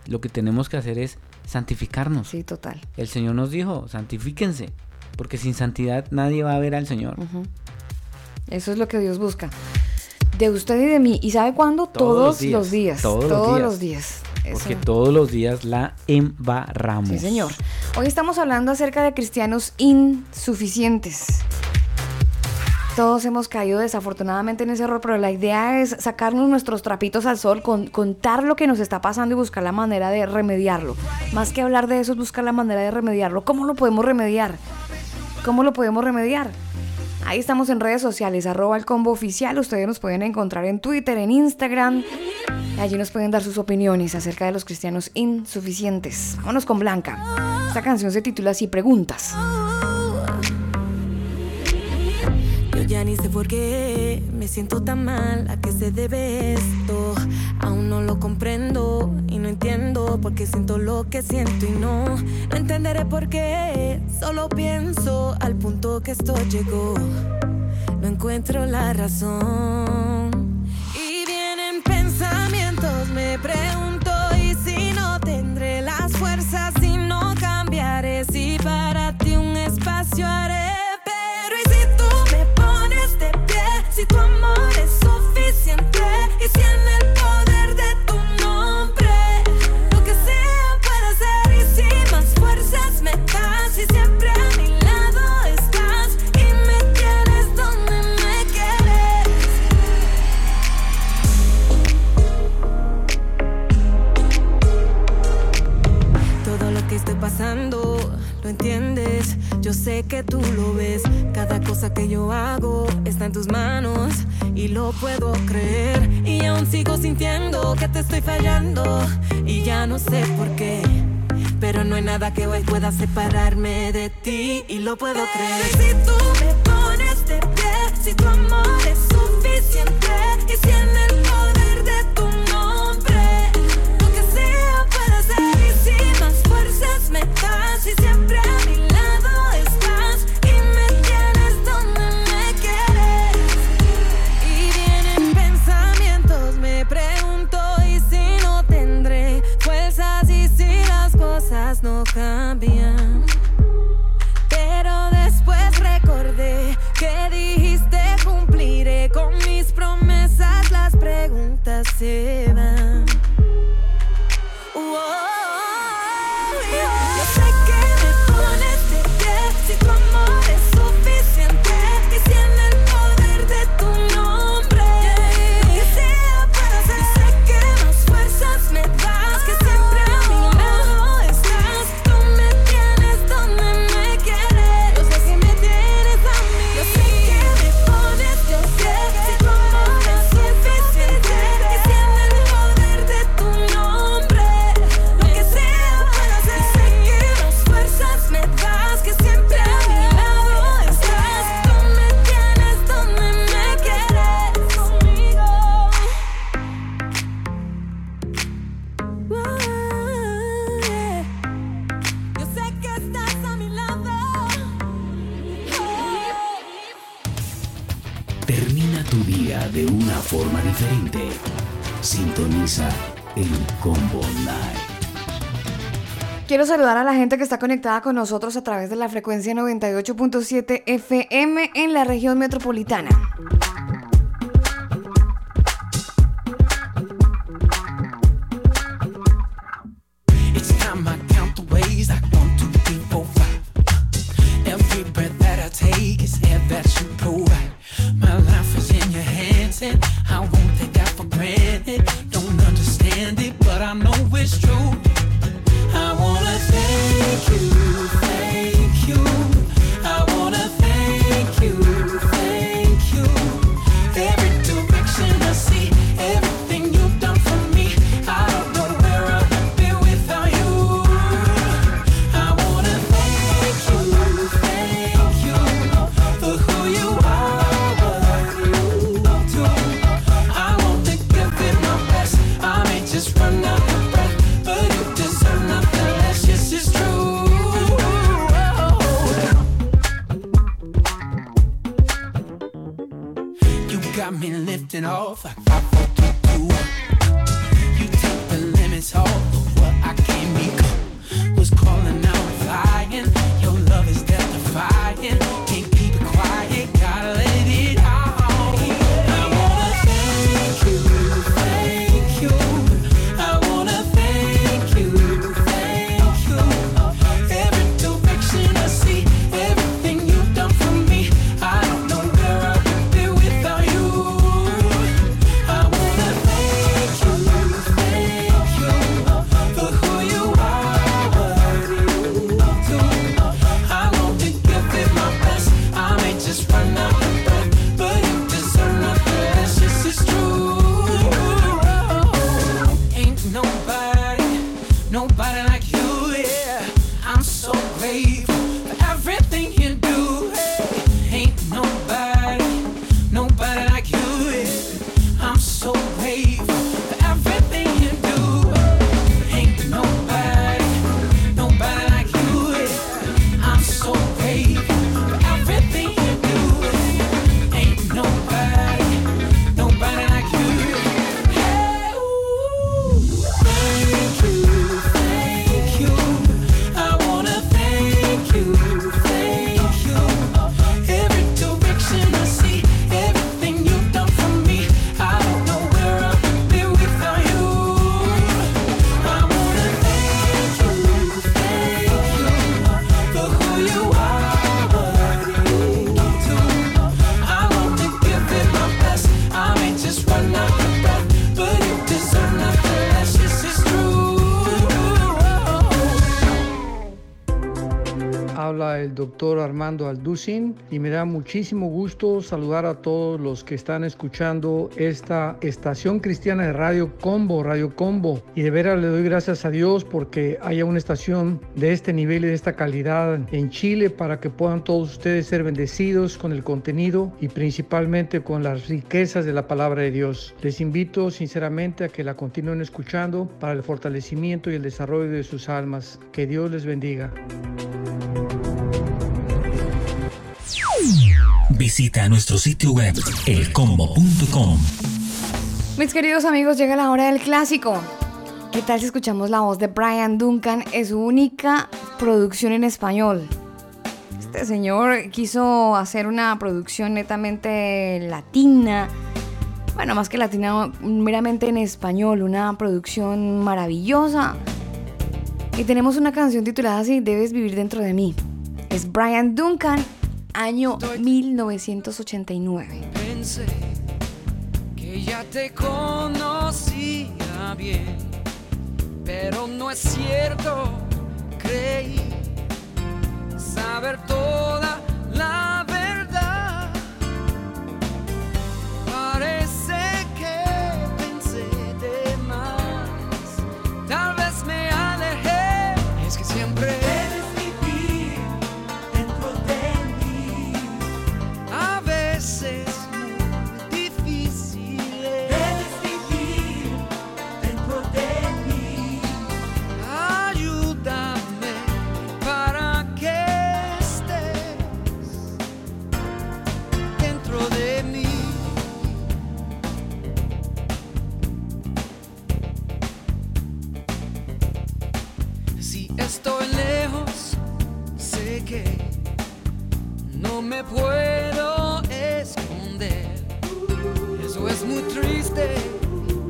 Lo que tenemos que hacer es santificarnos. Sí, total. El Señor nos dijo, santifíquense, porque sin santidad nadie va a ver al Señor. Eso es lo que Dios busca. De usted y de mí. ¿Y sabe cuándo? Todos, los días. Todos, los días. Porque todos los días la embarramos. Sí, señor. Hoy estamos hablando acerca de cristianos insuficientes. Todos hemos caído desafortunadamente en ese error, pero la idea es sacarnos nuestros trapitos al sol, contar lo que nos está pasando y buscar la manera de remediarlo. Más que hablar de eso es buscar la manera de remediarlo. ¿Cómo lo podemos remediar? ¿Cómo lo podemos remediar? Ahí estamos en redes sociales, arroba el combo oficial. Ustedes nos pueden encontrar en Twitter, en Instagram. Allí nos pueden dar sus opiniones acerca de los cristianos insuficientes. Vámonos con Blanca. Esta canción se titula así, Preguntas. Yo ya ni sé por qué me siento tan mal, a qué se debe esto. Aún no lo comprendo y no entiendo por qué siento lo que siento y no, no entenderé por qué. Solo pienso al punto que esto llegó. No encuentro la razón. Y vienen pensamientos, me pregunto, Si tu amor es suficiente y si en el poder de tu nombre lo que sea puede ser y si más fuerzas me das y siempre a mi lado estás y me tienes donde me quieres. Todo lo que estoy pasando, lo entiendes. Yo sé que tú lo ves. Cada cosa que yo hago está en tus manos y lo puedo creer. Y aún sigo sintiendo que te estoy fallando y ya no sé por qué. Pero no hay nada que hoy pueda separarme de ti y lo puedo creer. Si tú me pones de pie, si tu amor es suficiente y si en el poder de tu nombre lo que sea puede ser y si más fuerzas me das y siempre a la gente que está conectada con nosotros a través de la frecuencia 98.7 FM en la región metropolitana. Armando Alducin y me da muchísimo gusto saludar a todos los que están escuchando esta estación cristiana de Radio Combo, Radio Combo. Y de veras le doy gracias a Dios porque haya una estación de este nivel y de esta calidad en Chile para que puedan todos ustedes ser bendecidos con el contenido y principalmente con las riquezas de la palabra de Dios. Les invito sinceramente a que la continúen escuchando para el fortalecimiento y el desarrollo de sus almas. Que Dios les bendiga. Visita nuestro sitio web elcombo.com. Mis queridos amigos, llega la hora del clásico. ¿Qué tal si escuchamos la voz de Brian Duncan? Es su única producción en español. Este señor quiso hacer una producción netamente latina. Bueno, más que latina, meramente en español. Una producción maravillosa. Y tenemos una canción titulada así, Debes vivir dentro de mí. Es Brian Duncan, año 1989. Pensé que ya te conocía bien, pero no es cierto. Creí saber toda la me puedo esconder. Eso es muy triste,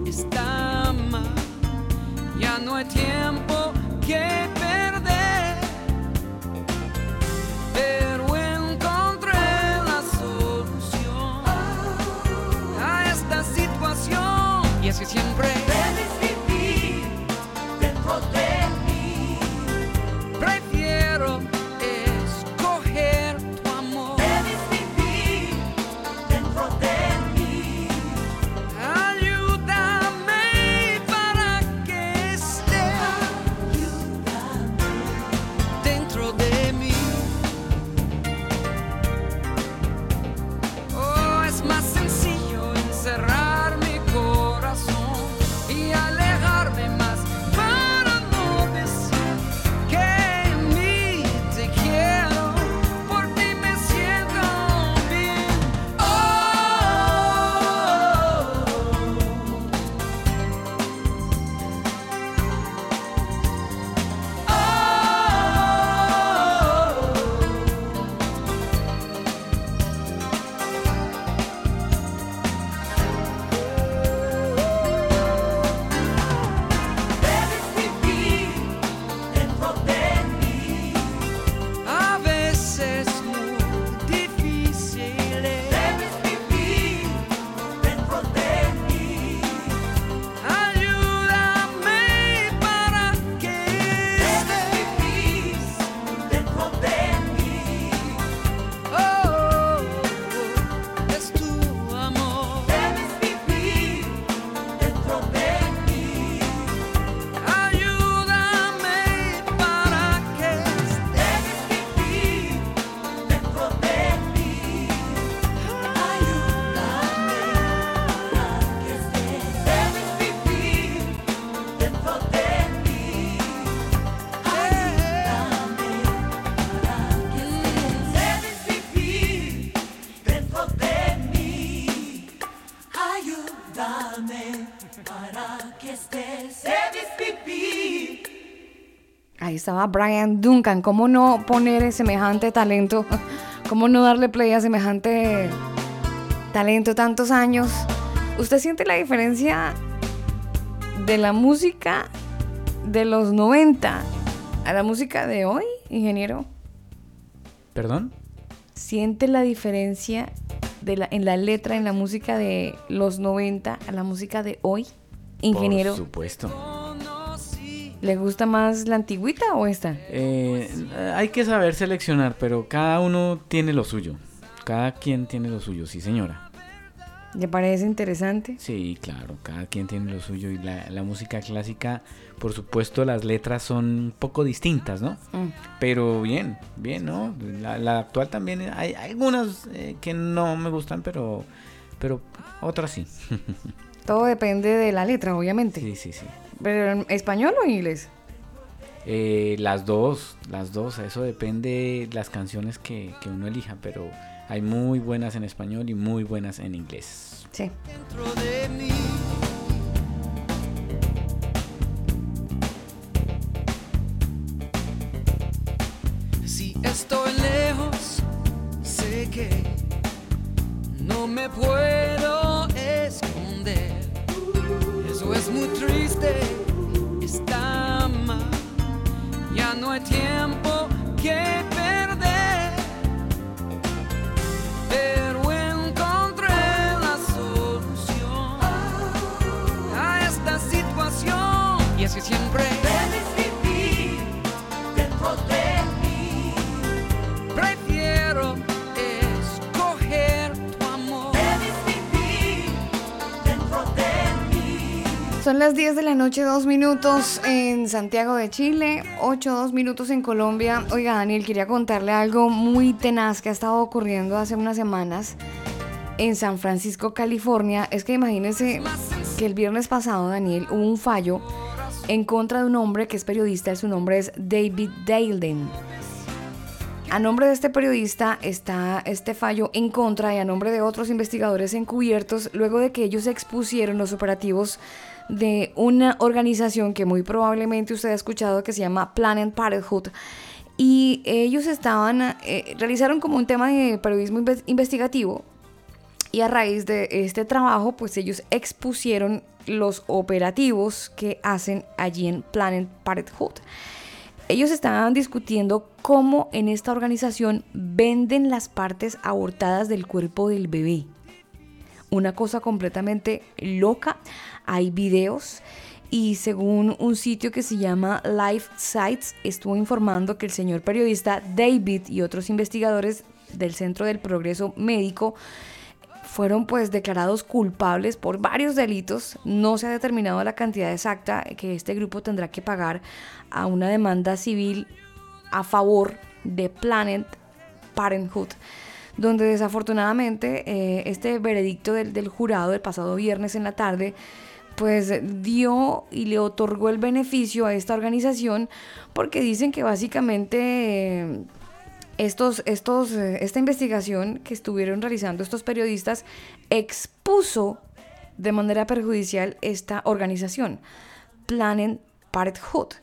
está mal. Ya no hay tiempo que estaba Brian Duncan. ¿Cómo no poner semejante talento? ¿Cómo no darle play a semejante talento tantos años? ¿Usted siente la diferencia de la música de los 90 a la música de hoy, ingeniero? ¿Perdón? ¿Siente la diferencia de la, en la letra, en la música de los 90 a la música de hoy, ingeniero? Por supuesto. ¿Le gusta más la antigüita o esta? Eh, hay que saber seleccionar, pero cada uno tiene lo suyo. Cada quien tiene lo suyo, sí señora. ¿Le parece interesante? Sí, claro, cada quien tiene lo suyo y la, la música clásica, por supuesto, las letras son un poco distintas, ¿no? Mm. Pero bien, bien, ¿no? La, la actual también, hay, hay algunas eh, que no me gustan, pero, pero otras sí. Todo depende de la letra, obviamente. Sí, sí, sí. ¿Pero en español o en inglés? Eh, las dos, las dos, eso depende las canciones que, que uno elija, pero hay muy buenas en español y muy buenas en inglés. Sí. dentro de mí. Si estoy lejos, sé que no me puedo esconder. Eso es muy triste, está mal. Ya no hay tiempo que perder. Pero encontré la solución a esta situación. Y que siempre Son las 10 de la noche, dos minutos en Santiago de Chile, 8, dos minutos en Colombia. Oiga, Daniel, quería contarle algo muy tenaz que ha estado ocurriendo hace unas semanas en San Francisco, California. Es que imagínense que el viernes pasado, Daniel, hubo un fallo en contra de un hombre que es periodista. Su nombre es David Dalen. A nombre de este periodista está este fallo en contra y a nombre de otros investigadores encubiertos luego de que ellos expusieron los operativos de una organización que muy probablemente usted ha escuchado que se llama Planet Parenthood. Y ellos estaban, eh, realizaron como un tema de periodismo inve- investigativo y a raíz de este trabajo, pues ellos expusieron los operativos que hacen allí en Planet Parenthood. Ellos estaban discutiendo cómo en esta organización venden las partes abortadas del cuerpo del bebé. Una cosa completamente loca. Hay videos y según un sitio que se llama Life Sites estuvo informando que el señor periodista David y otros investigadores del Centro del Progreso Médico fueron pues declarados culpables por varios delitos. No se ha determinado la cantidad exacta que este grupo tendrá que pagar a una demanda civil a favor de Planet Parenthood, donde desafortunadamente eh, este veredicto del, del jurado del pasado viernes en la tarde pues dio y le otorgó el beneficio a esta organización porque dicen que básicamente eh, estos, estos, eh, esta investigación que estuvieron realizando estos periodistas expuso de manera perjudicial esta organización, Planet Parenthood.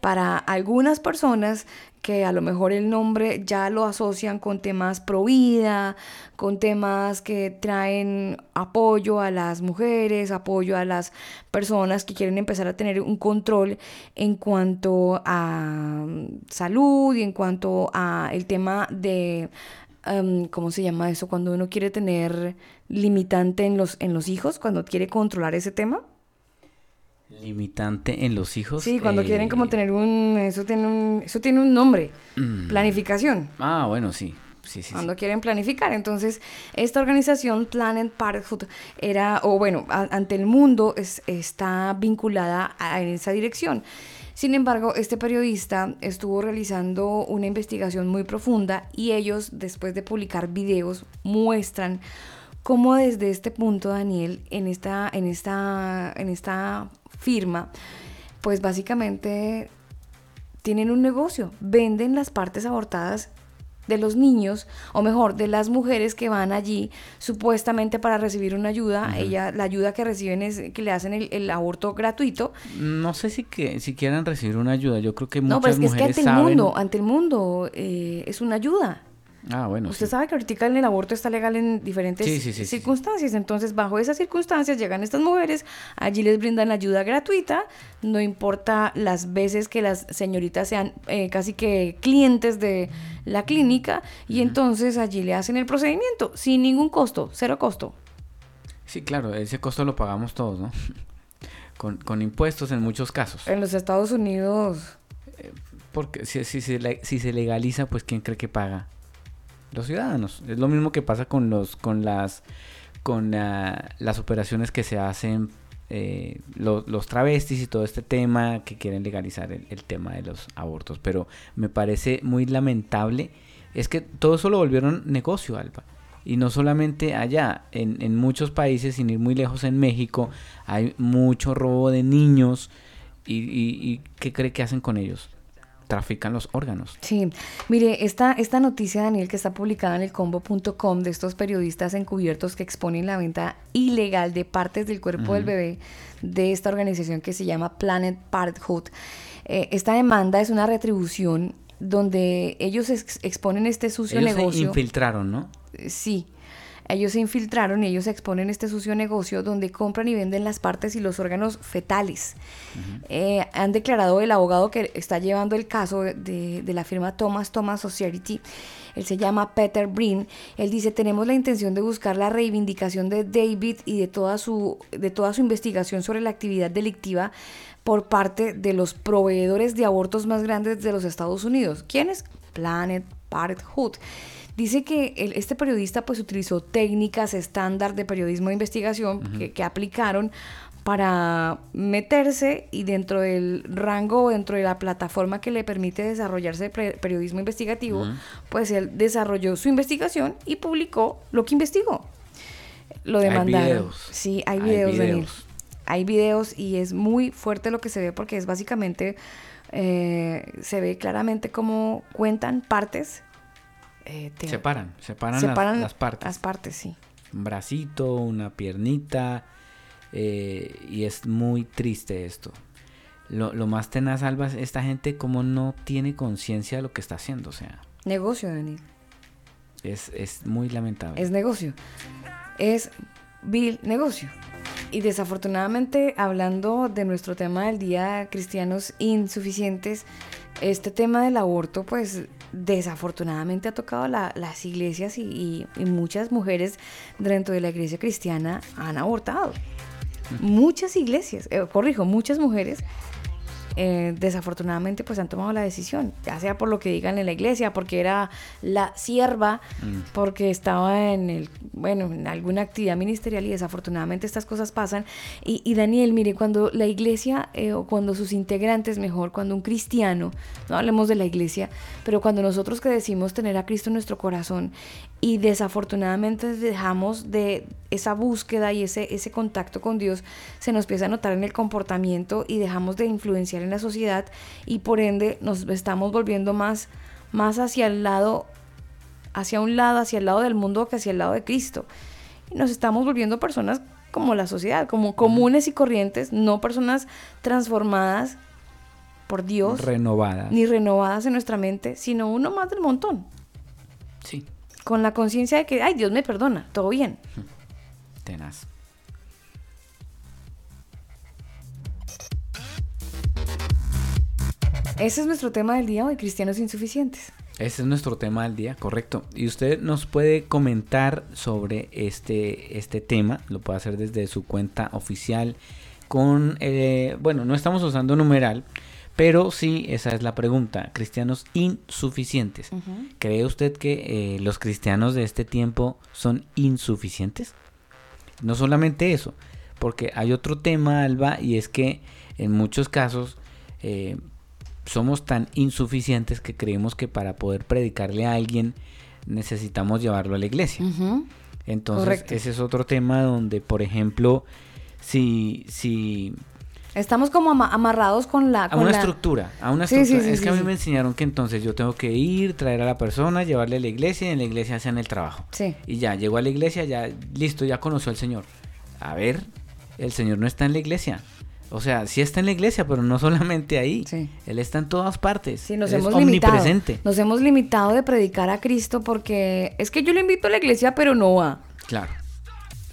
Para algunas personas que a lo mejor el nombre ya lo asocian con temas pro vida, con temas que traen apoyo a las mujeres, apoyo a las personas que quieren empezar a tener un control en cuanto a mm, salud y en cuanto a el tema de em, ¿cómo se llama eso? Cuando uno quiere tener limitante en los, en los hijos, cuando quiere controlar ese tema. Limitante en los hijos. Sí, cuando eh, quieren como tener un, eso tiene un, eso tiene un nombre, mm. planificación. Ah, bueno, sí. Sí, sí, sí. cuando quieren planificar. Entonces, esta organización Planet Parenthood era, o bueno, a- ante el mundo es- está vinculada a esa dirección. Sin embargo, este periodista estuvo realizando una investigación muy profunda y ellos, después de publicar videos, muestran cómo desde este punto, Daniel, en esta, en esta, en esta firma, pues básicamente tienen un negocio, venden las partes abortadas de los niños, o mejor, de las mujeres que van allí supuestamente para recibir una ayuda. Ella, la ayuda que reciben es que le hacen el, el aborto gratuito. No sé si, que, si quieran recibir una ayuda. Yo creo que No, pero muchas es que, es que mujeres ante el mundo, ante el mundo eh, es una ayuda. Ah, bueno. Usted sí. sabe que ahorita el aborto está legal en diferentes Sí, sí, circunstancias. Entonces, bajo esas circunstancias llegan estas mujeres, allí les brindan ayuda gratuita, no importa las veces que las señoritas sean eh, casi que clientes de la clínica, y entonces allí le hacen el procedimiento sin ningún costo, cero costo. Sí, claro, ese costo lo pagamos todos, ¿no? con, con impuestos en muchos casos. En los Estados Unidos, Porque si, si si se legaliza, pues ¿quién cree que paga? Los ciudadanos. Es lo mismo que pasa con los con las con ah, las operaciones que se hacen eh, lo- los travestis y todo este tema que quieren legalizar el, el tema de los abortos. Pero me parece muy lamentable. Es que todo eso lo volvieron negocio, Alba. Y no solamente allá, en, en muchos países, sin ir muy lejos en México, hay mucho robo de niños. ¿Y, y, y qué cree que hacen con ellos? Trafican los órganos. Sí, mire, esta, esta noticia, Daniel, que está publicada en el combo.com de estos periodistas encubiertos que exponen la venta ilegal de partes del cuerpo del bebé de esta organización que se llama Planet Parenthood. Eh, esta demanda es una retribución donde ellos ex- exponen este sucio Ellos se negocio. infiltraron, ¿no? Sí. Ellos se infiltraron y ellos exponen este sucio negocio donde compran y venden las partes y los órganos fetales. Eh, han declarado el abogado que está llevando el caso de, de la firma Thomas Thomas Society. Él se llama Peter Brin. Él dice, tenemos la intención de buscar la reivindicación de David y de toda su, de toda su investigación sobre la actividad delictiva por parte de los proveedores de abortos más grandes de los Estados Unidos. ¿Quiénes? Planet Parenthood. Dice que el- este periodista pues utilizó técnicas estándar de periodismo de investigación que, que aplicaron para meterse y dentro del rango dentro de la plataforma que le permite desarrollarse pre- periodismo investigativo, pues él desarrolló su investigación y publicó lo que investigó. Lo Hay demandaron. videos. Sí, hay Hay videos, Daniel. videos. Hay videos y es muy fuerte lo que se ve porque es básicamente, eh, se ve claramente cómo cuentan partes. Eh, te- Separan, separan, las- separan las, partes. Las partes, sí. Un bracito, una piernita. eh, y es muy triste esto. Lo, lo más tenaz, Alba, es esta gente como no tiene conciencia de lo que está haciendo. O sea, Negocio, Daniel. es, es muy lamentable. Es negocio. Es vil negocio. Y desafortunadamente, hablando de nuestro tema del día, cristianos insuficientes, este tema del aborto, pues desafortunadamente ha tocado la- las iglesias y, y- y muchas mujeres dentro de la iglesia cristiana han abortado. Muchas iglesias, eh, corrijo, muchas mujeres eh, desafortunadamente pues han tomado la decisión, ya sea por lo que digan en la iglesia, porque era la sierva, Mm. porque estaba en el, bueno, en alguna actividad ministerial y desafortunadamente estas cosas pasan. Y, y Daniel, mire, cuando la iglesia eh, o cuando sus integrantes, mejor, cuando un cristiano, no hablemos de la iglesia, pero cuando nosotros que decimos tener a Cristo en nuestro corazón y desafortunadamente dejamos de esa búsqueda y ese, ese contacto con Dios, se nos empieza a notar en el comportamiento y dejamos de influenciar en la sociedad y por ende nos estamos volviendo más, más hacia el lado, hacia un lado, hacia el lado del mundo que hacia el lado de Cristo. Y nos estamos volviendo personas como la sociedad, como comunes y corrientes, no personas transformadas por Dios, Renovadas. ni renovadas en nuestra mente, sino uno más del montón. Sí. Con la conciencia de que, ay, Dios me perdona, todo bien. Tenaz. Ese es nuestro tema del día hoy, cristianos insuficientes. Ese es nuestro tema del día, correcto. Y usted nos puede comentar sobre este, este tema, lo puede hacer desde su cuenta oficial con, eh, bueno, no estamos usando numeral, pero sí, esa es la pregunta, cristianos insuficientes. ¿Cree usted que eh, los cristianos de este tiempo son insuficientes? No solamente eso, porque hay otro tema, Alba, y es que en muchos casos eh, somos tan insuficientes que creemos que para poder predicarle a alguien necesitamos llevarlo a la iglesia. Entonces, Correcto. ese es otro tema donde, por ejemplo, si, si Estamos como ama- amarrados con la... a con una la- estructura, a una Sí, sí, estructura. sí, es que a mí me enseñaron que entonces yo tengo que ir, traer a la persona, llevarle a la iglesia y en la iglesia hacen el trabajo. Sí. Y ya, llegó a la iglesia, ya, listo, ya conoció al Señor. A ver, el Señor no está en la iglesia. O sea, sí está en la iglesia, pero no solamente ahí. Él está en todas partes. Sí, nos Él hemos es limitado. omnipresente. Nos hemos limitado de predicar a Cristo porque es que yo le invito a la iglesia, pero no va. Claro.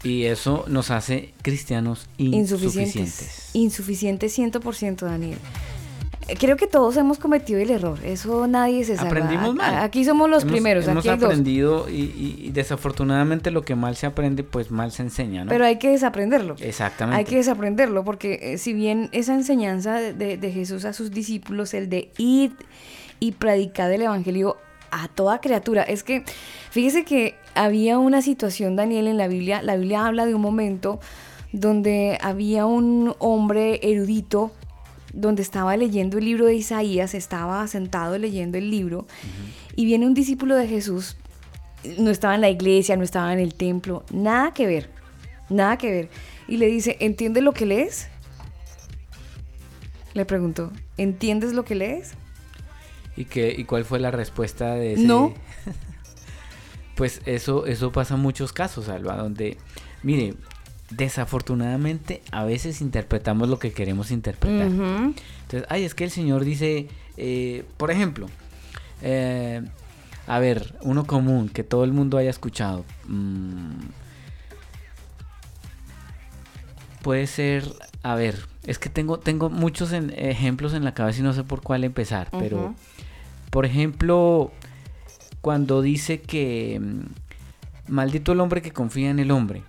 Y eso nos hace cristianos Insuficientes. insuficientes. Insuficientes 100%, Daniel. Creo que todos hemos cometido el error, eso nadie se salva. Aprendimos mal. Aquí somos los Hemos- primeros, Hemos aquí aprendido y, desafortunadamente lo que mal se aprende, pues mal se enseña, ¿no? Pero hay que desaprenderlo. Exactamente. Hay que desaprenderlo porque eh, si bien esa enseñanza de- de Jesús a sus discípulos, el de ir y predicar el Evangelio a toda criatura, es que fíjese que había una situación, Daniel, en la Biblia, la Biblia habla de un momento donde había un hombre erudito donde estaba leyendo el libro de Isaías, estaba sentado leyendo el libro, y viene un discípulo de Jesús, no estaba en la iglesia, no estaba en el templo, nada que ver, nada que ver. Y le dice, ¿entiendes lo que lees? Le preguntó, ¿entiendes lo que lees? ¿Y, qué, ¿Y cuál fue la respuesta de ese? No. Pues eso, eso pasa en muchos casos, Alba, donde, mire, desafortunadamente a veces interpretamos lo que queremos interpretar. Entonces, ay, es que el Señor dice, eh, por ejemplo, eh, a ver, uno común que todo el mundo haya escuchado. mm, puede ser, a ver, es que tengo, tengo muchos en- ejemplos en la cabeza y no sé por cuál empezar, pero, por ejemplo, cuando dice que mm, maldito el hombre que confía en el hombre.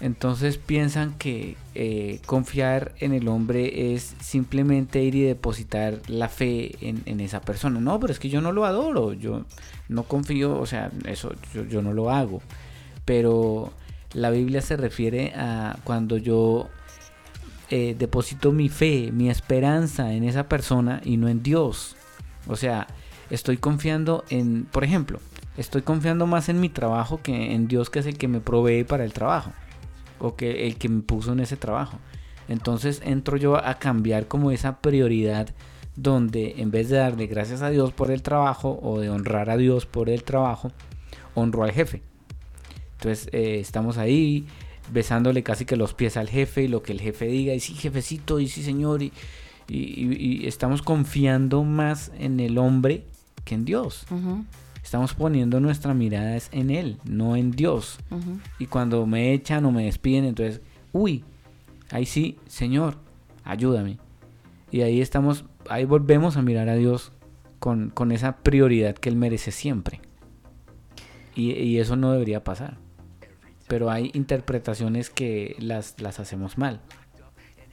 Entonces piensan que eh, confiar en el hombre es simplemente ir y depositar la fe en, esa persona. No, pero es que yo no lo adoro, yo no confío, o sea, eso yo, yo no lo hago. Pero la Biblia se refiere a cuando yo eh, deposito mi fe, mi esperanza en esa persona y no en Dios. O sea, estoy confiando en, por ejemplo, estoy confiando más en mi trabajo que en Dios que es el que me provee para el trabajo o que el que me puso en ese trabajo. Entonces entro yo a cambiar como esa prioridad donde en vez de darle gracias a Dios por el trabajo o de honrar a Dios por el trabajo, honro al jefe. Entonces eh, estamos ahí besándole casi que los pies al jefe y lo que el jefe diga y sí jefecito y sí señor y, estamos confiando más en el hombre que en Dios. Ujú, Estamos poniendo nuestra mirada en Él, no en Dios. Y cuando me echan o me despiden, entonces, uy, ahí sí, Señor, ayúdame. Y ahí estamos, ahí volvemos a mirar a Dios con, con esa prioridad que Él merece siempre. Y, y eso no debería pasar. Pero hay interpretaciones que las, las hacemos mal.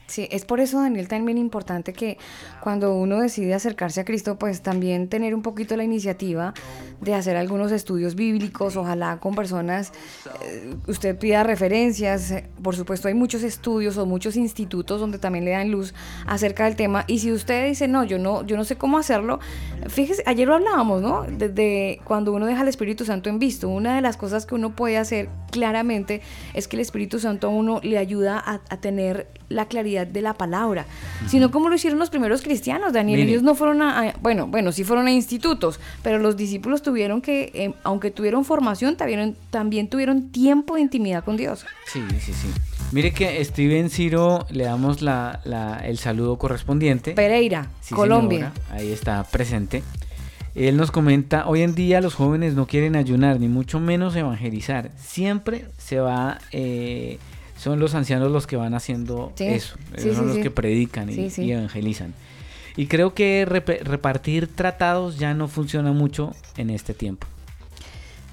Sí, es por eso, Daniel, también importante que cuando uno decide acercarse a Cristo, pues también tener un poquito la iniciativa de hacer algunos estudios bíblicos, ojalá con personas, eh, usted pida referencias, por supuesto hay muchos estudios o muchos institutos donde también le dan luz acerca del tema, y si usted dice, no, yo no, yo no sé cómo hacerlo, fíjese, ayer lo hablábamos, ¿no? Desde cuando uno deja al Espíritu Santo en visto, una de las cosas que uno puede hacer claramente es que el Espíritu Santo a uno le ayuda a tener la claridad de la palabra, sino como lo hicieron los primeros cristianos, Daniel. Mire. Ellos no fueron a, a- bueno, bueno, sí fueron a institutos, pero los discípulos tuvieron que, eh, aunque tuvieron formación, también, también tuvieron tiempo de intimidad con Dios. Sí, sí, sí. Mire que Steven Ciro le damos la, la- el saludo correspondiente. Pereira, Sí, Colombia. señora, ahí está presente. Él nos comenta, hoy en día los jóvenes no quieren ayunar, ni mucho menos evangelizar. Siempre se va, eh, son los ancianos los que van haciendo Sí, eso. sí, son los que predican y, evangelizan. Y creo que repartir tratados ya no funciona mucho en este tiempo.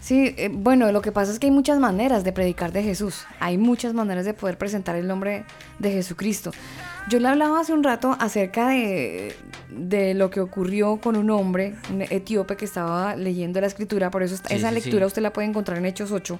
Sí, eh, bueno, lo que pasa es que hay muchas maneras de predicar de Jesús. Hay muchas maneras de poder presentar el nombre de Jesucristo. Yo le hablaba hace un rato acerca de, de lo que ocurrió con un hombre, un etíope que estaba leyendo la escritura, por eso Sí, esa sí, lectura sí. usted la puede encontrar en Hechos 8.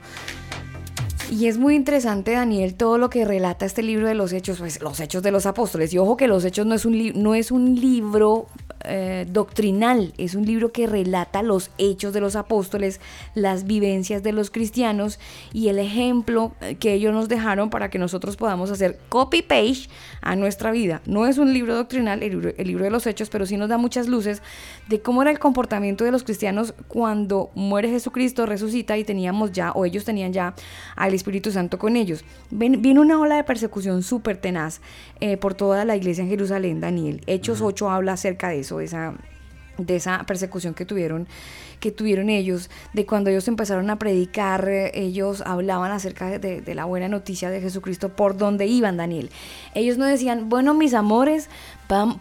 Y es muy interesante, Daniel, todo lo que relata este libro de los hechos, pues los hechos de los apóstoles. Y ojo que los hechos no es un, no es un libro eh, doctrinal, es un libro que relata los hechos de los apóstoles, las vivencias de los cristianos y el ejemplo eh, que ellos nos dejaron para que nosotros podamos hacer copy-paste a nuestra vida. No es un libro doctrinal, el libro, de los hechos, pero sí nos da muchas luces de cómo era el comportamiento de los cristianos cuando muere Jesucristo, resucita y teníamos ya, o ellos tenían ya al Espíritu Santo con ellos. Viene una ola de persecución súper tenaz eh, por toda la iglesia en Jerusalén, Daniel. Hechos 8 habla acerca de eso, de esa, de esa persecución que tuvieron que tuvieron ellos, de cuando ellos empezaron a predicar, eh, ellos hablaban acerca de, la buena noticia de Jesucristo por donde iban, Daniel. Ellos no decían, bueno, mis amores,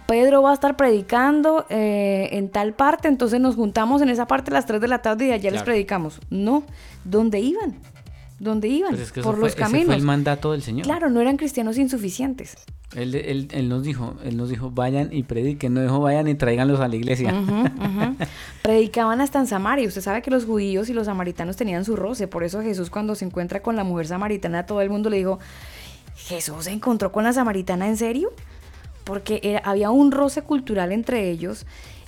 Pedro va a estar predicando eh, en tal parte, entonces nos juntamos en esa parte a las 3 de la tarde y allá les predicamos. No, ¿dónde iban? ¿Dónde iban? Pues es que eso por fue- los ese fue caminos. el mandato del Señor. Claro, no eran cristianos insuficientes. Él, él- él nos dijo, él nos dijo, vayan y prediquen, no dijo, vayan y tráiganlos a la iglesia. Predicaban hasta en Samaria. Usted sabe que los judíos y los samaritanos tenían su roce. Por eso Jesús cuando se encuentra con la mujer samaritana, todo el mundo le dijo, ¿Jesús se encontró con la samaritana en serio? Porque era- había un roce cultural entre ellos.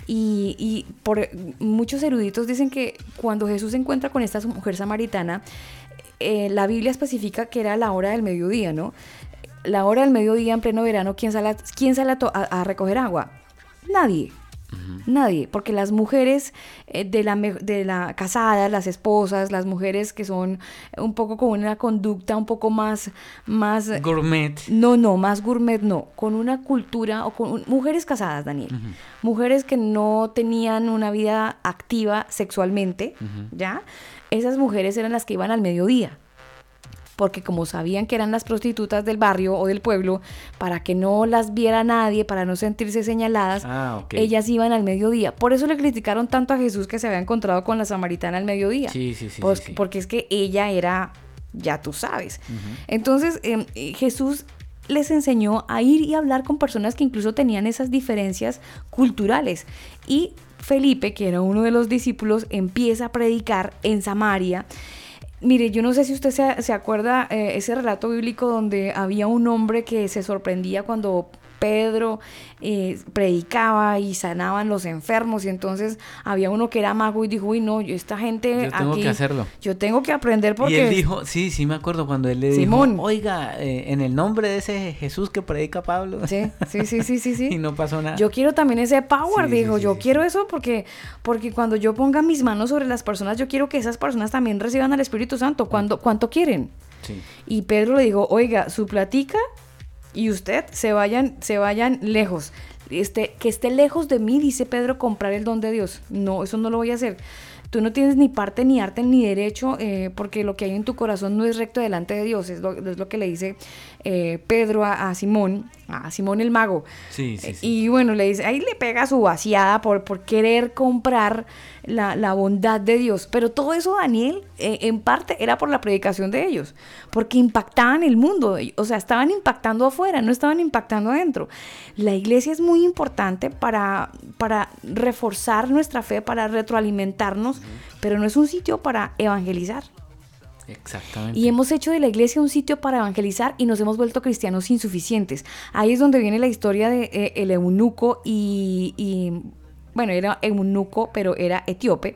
Y, y por muchos eruditos dicen que cuando Jesús se encuentra con esta mujer samaritana, eh, la Biblia especifica que era la hora del mediodía, ¿no? La hora del mediodía en pleno verano, ¿quién sale, a- quién sale a, to- a- a recoger agua? Nadie. Nadie, porque las mujeres eh, de la, de la casada, las esposas, las mujeres que son un poco con una conducta un poco más, más Gourmet. no, no, más gourmet no, con una cultura o con un- mujeres casadas, Daniel. Mujeres que no tenían una vida activa sexualmente, ¿ya? Esas mujeres eran las que iban al mediodía. Porque como sabían que eran las prostitutas del barrio o del pueblo, para que no las viera nadie, para no sentirse señaladas, Ah, ellas iban al mediodía. Por eso le criticaron tanto a Jesús que se había encontrado con la samaritana al mediodía. Sí, sí, sí, Pues- sí, sí. Porque es que ella era, ya tú sabes. Entonces, em, eh, Jesús les enseñó a ir y hablar con personas que incluso tenían esas diferencias culturales. Y Felipe, que era uno de los discípulos, empieza a predicar en Samaria. Mire, yo no sé si usted se, se acuerda eh, ese relato bíblico donde había un hombre que se sorprendía cuando Pedro eh, predicaba y sanaban los enfermos y entonces había uno que era mago y dijo, uy no, yo esta gente Yo tengo aquí, que hacerlo. yo tengo que aprender porque Y él dijo, sí, sí me acuerdo cuando él le Simón. dijo, oiga, eh, en el nombre de ese Jesús que predica Pablo. Sí, sí, sí, sí, sí, sí. y no pasó nada. Yo quiero también ese power, Sí, dijo. sí, yo quiero eso porque, porque cuando yo ponga mis manos sobre las personas, yo quiero que esas personas también reciban al Espíritu Santo. ¿Cuánto, cuánto quieren? Sí. Y Pedro le dijo, oiga, su platica y usted se vayan, se vayan lejos. Este, que esté lejos de mí, dice Pedro, comprar el don de Dios. No, eso no lo voy a hacer. Tú no tienes ni parte, ni arte, ni derecho, eh, porque lo que hay en tu corazón no es recto delante de Dios. Es lo, es lo que le dice eh, Pedro a, a Simón, a Simón el mago. Sí, sí, sí. Y bueno, le dice, ahí le pega su vaciada por, por querer comprar la, la bondad de Dios. Pero todo eso, Daniel, eh, en parte era por la predicación de ellos, porque impactaban el mundo, o sea, estaban impactando afuera, no estaban impactando adentro. La iglesia es muy importante para, para reforzar nuestra fe, para retroalimentarnos, pero no es un sitio para evangelizar. Exactamente. Y hemos hecho de la iglesia un sitio para evangelizar y nos hemos vuelto cristianos insuficientes. Ahí es donde viene la historia de eh, el eunuco y, y, bueno, era eunuco, pero era etíope.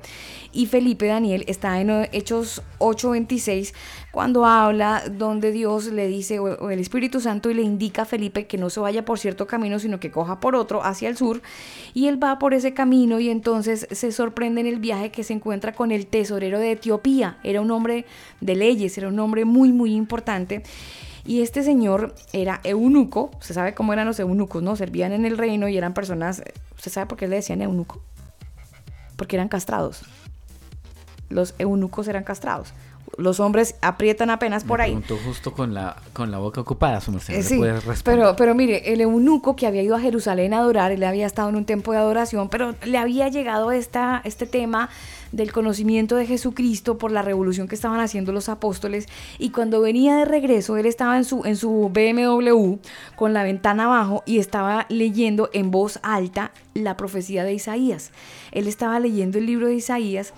Y Felipe Daniel está en Hechos 8:26 cuando habla donde Dios le dice, o el Espíritu Santo y le indica a Felipe que no se vaya por cierto camino, sino que coja por otro hacia el sur. Y él va por ese camino y entonces se sorprende en el viaje que se encuentra con el tesorero de Etiopía. Era un hombre de leyes, era un hombre muy, muy importante. Y este señor era eunuco, se sabe cómo eran los eunucos, ¿no? Servían en el reino y eran personas, ¿usted sabe por qué le decían eunuco? Porque eran castrados. Los eunucos eran castrados. Los hombres aprietan apenas por Me ahí. justo con la, con la boca ocupada, su merced. Eh, ¿le sí, pero, pero mire, el eunuco que había ido a Jerusalén a adorar, él había estado en un tiempo de adoración, pero le había llegado esta, este tema del conocimiento de Jesucristo por la revolución que estaban haciendo los apóstoles y cuando venía de regreso él estaba en su, en su BMW con la ventana abajo y estaba leyendo en voz alta la profecía de Isaías. Él estaba leyendo el libro de Isaías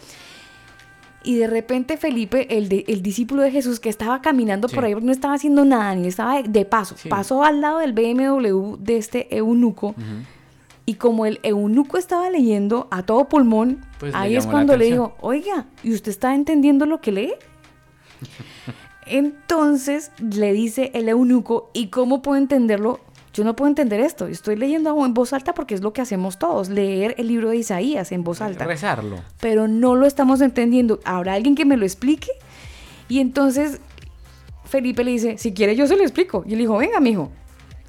y de repente Felipe, el, de- el discípulo de Jesús que estaba caminando por ahí, no estaba haciendo nada, ni estaba de, paso, Sí. pasó al lado del BMW de este eunuco. Y como el eunuco estaba leyendo a todo pulmón, Pues ahí es cuando le dijo, oiga, ¿y usted está entendiendo lo que lee? Entonces le dice el eunuco, ¿y cómo puedo entenderlo? Yo no puedo entender esto. Estoy leyendo en voz alta porque es lo que hacemos todos, leer el libro de Isaías en voz alta Rezarlo. pero no lo estamos entendiendo. ¿Habrá alguien que me lo explique? Y entonces Felipe le dice, si quiere yo se lo explico. Y él dijo, venga, mijo.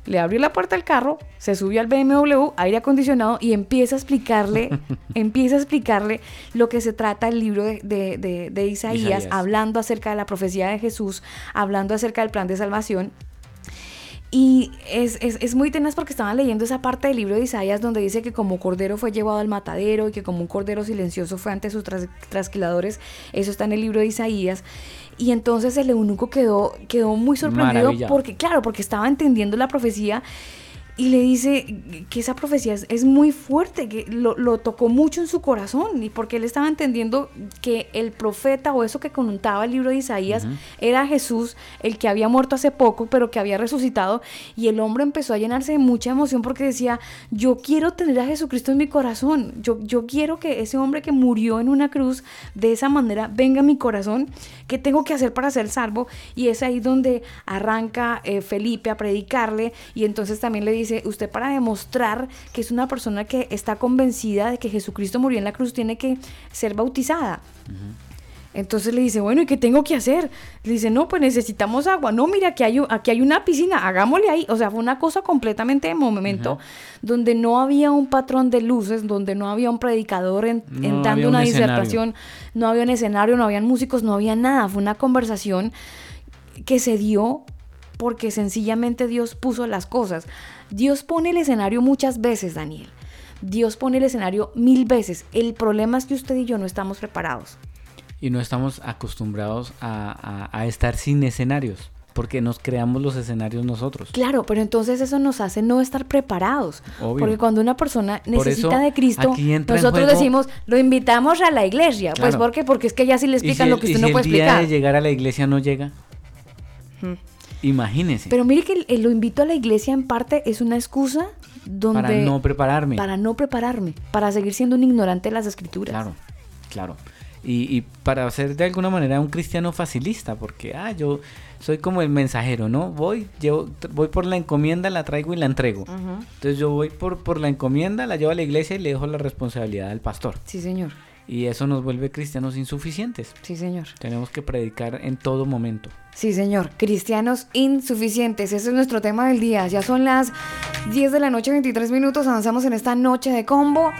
le abrió la puerta al carro, se subió al BMW, aire acondicionado y empieza a explicarle, empieza a explicarle lo que se trata el libro de, de- de- de Isaías, Isaías. hablando acerca de la profecía de Jesús, hablando acerca del plan de salvación. Y es, es- es muy tenaz porque estaban leyendo esa parte del libro de Isaías donde dice que como cordero fue llevado al matadero y que como un cordero silencioso fue ante sus tras- trasquiladores. Eso está en el libro de Isaías. Y entonces el eunuco quedó, quedó muy sorprendido porque, claro, porque estaba entendiendo la profecía y le dice que esa profecía es, es muy fuerte, que lo, lo tocó mucho en su corazón y porque él estaba entendiendo que el profeta o eso que contaba el libro de Isaías era Jesús, el que había muerto hace poco, pero que había resucitado y el hombre empezó a llenarse de mucha emoción porque decía, yo quiero tener a Jesucristo en mi corazón, yo, yo quiero que ese hombre que murió en una cruz de esa manera venga a mi corazón, ¿qué tengo que hacer para ser salvo? Y es ahí donde arranca eh, Felipe a predicarle y entonces también le dice, usted para demostrar que es una persona que está convencida de que Jesucristo murió en la cruz tiene que ser bautizada. Entonces le dice, bueno, ¿y qué tengo que hacer? Le dice, no, pues necesitamos agua. No, mira, aquí hay, aquí hay una piscina, hagámosle ahí. O sea, fue una cosa completamente de momento donde no había un patrón de luces, donde no había un predicador en- No había una un escenario. disertación, no había un escenario, no habían músicos, no había nada. Fue una conversación que se dio porque sencillamente Dios puso las cosas. Dios pone el escenario muchas veces, Daniel. Dios pone el escenario mil veces. El problema es que usted y yo no estamos preparados. Y no estamos acostumbrados a, a- a estar sin escenarios, porque nos creamos los escenarios nosotros. Claro, pero entonces eso nos hace no estar preparados. Obvio. Porque cuando una persona necesita eso, de Cristo, nosotros juego- decimos, lo invitamos a la iglesia. Pues Claro. ¿por qué? Porque es que ya sí le ¿Y si explican el- lo que y usted si no el puede día explicar. de llegar a la iglesia no llega? Ujú. Imagínese. Pero mire que lo invito a la iglesia en parte es una excusa donde... para no prepararme. Para no prepararme, para seguir siendo un ignorante de las escrituras. Claro, claro. Y, y para ser de alguna manera un cristiano facilista, porque ah, yo soy como el mensajero, ¿no? Voy, llevo, voy por la encomienda, la traigo y la entrego. Entonces yo voy por, por la encomienda, la llevo a la iglesia y le dejo la responsabilidad al pastor. Sí, señor. Y eso nos vuelve cristianos insuficientes. Sí, señor. Tenemos que predicar en todo momento. Sí, señor. Cristianos insuficientes. Ese es nuestro tema del día. Ya son las 10 de la noche, 23 minutos. Avanzamos en esta noche de combo.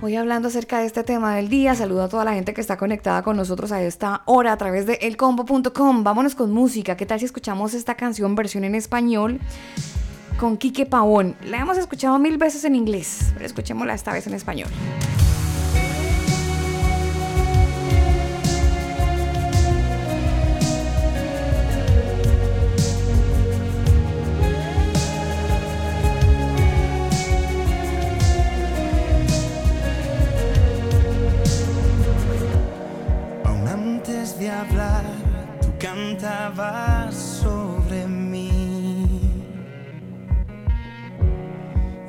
Hoy hablando acerca de este tema del día. Saludo a toda la gente que está conectada con nosotros a esta hora a través de elcombo.com. Vámonos con música. ¿Qué tal si escuchamos esta canción versión en español? Con Quique Pavón. La hemos escuchado mil veces en inglés, pero escuchémosla esta vez en español. Sobre mí.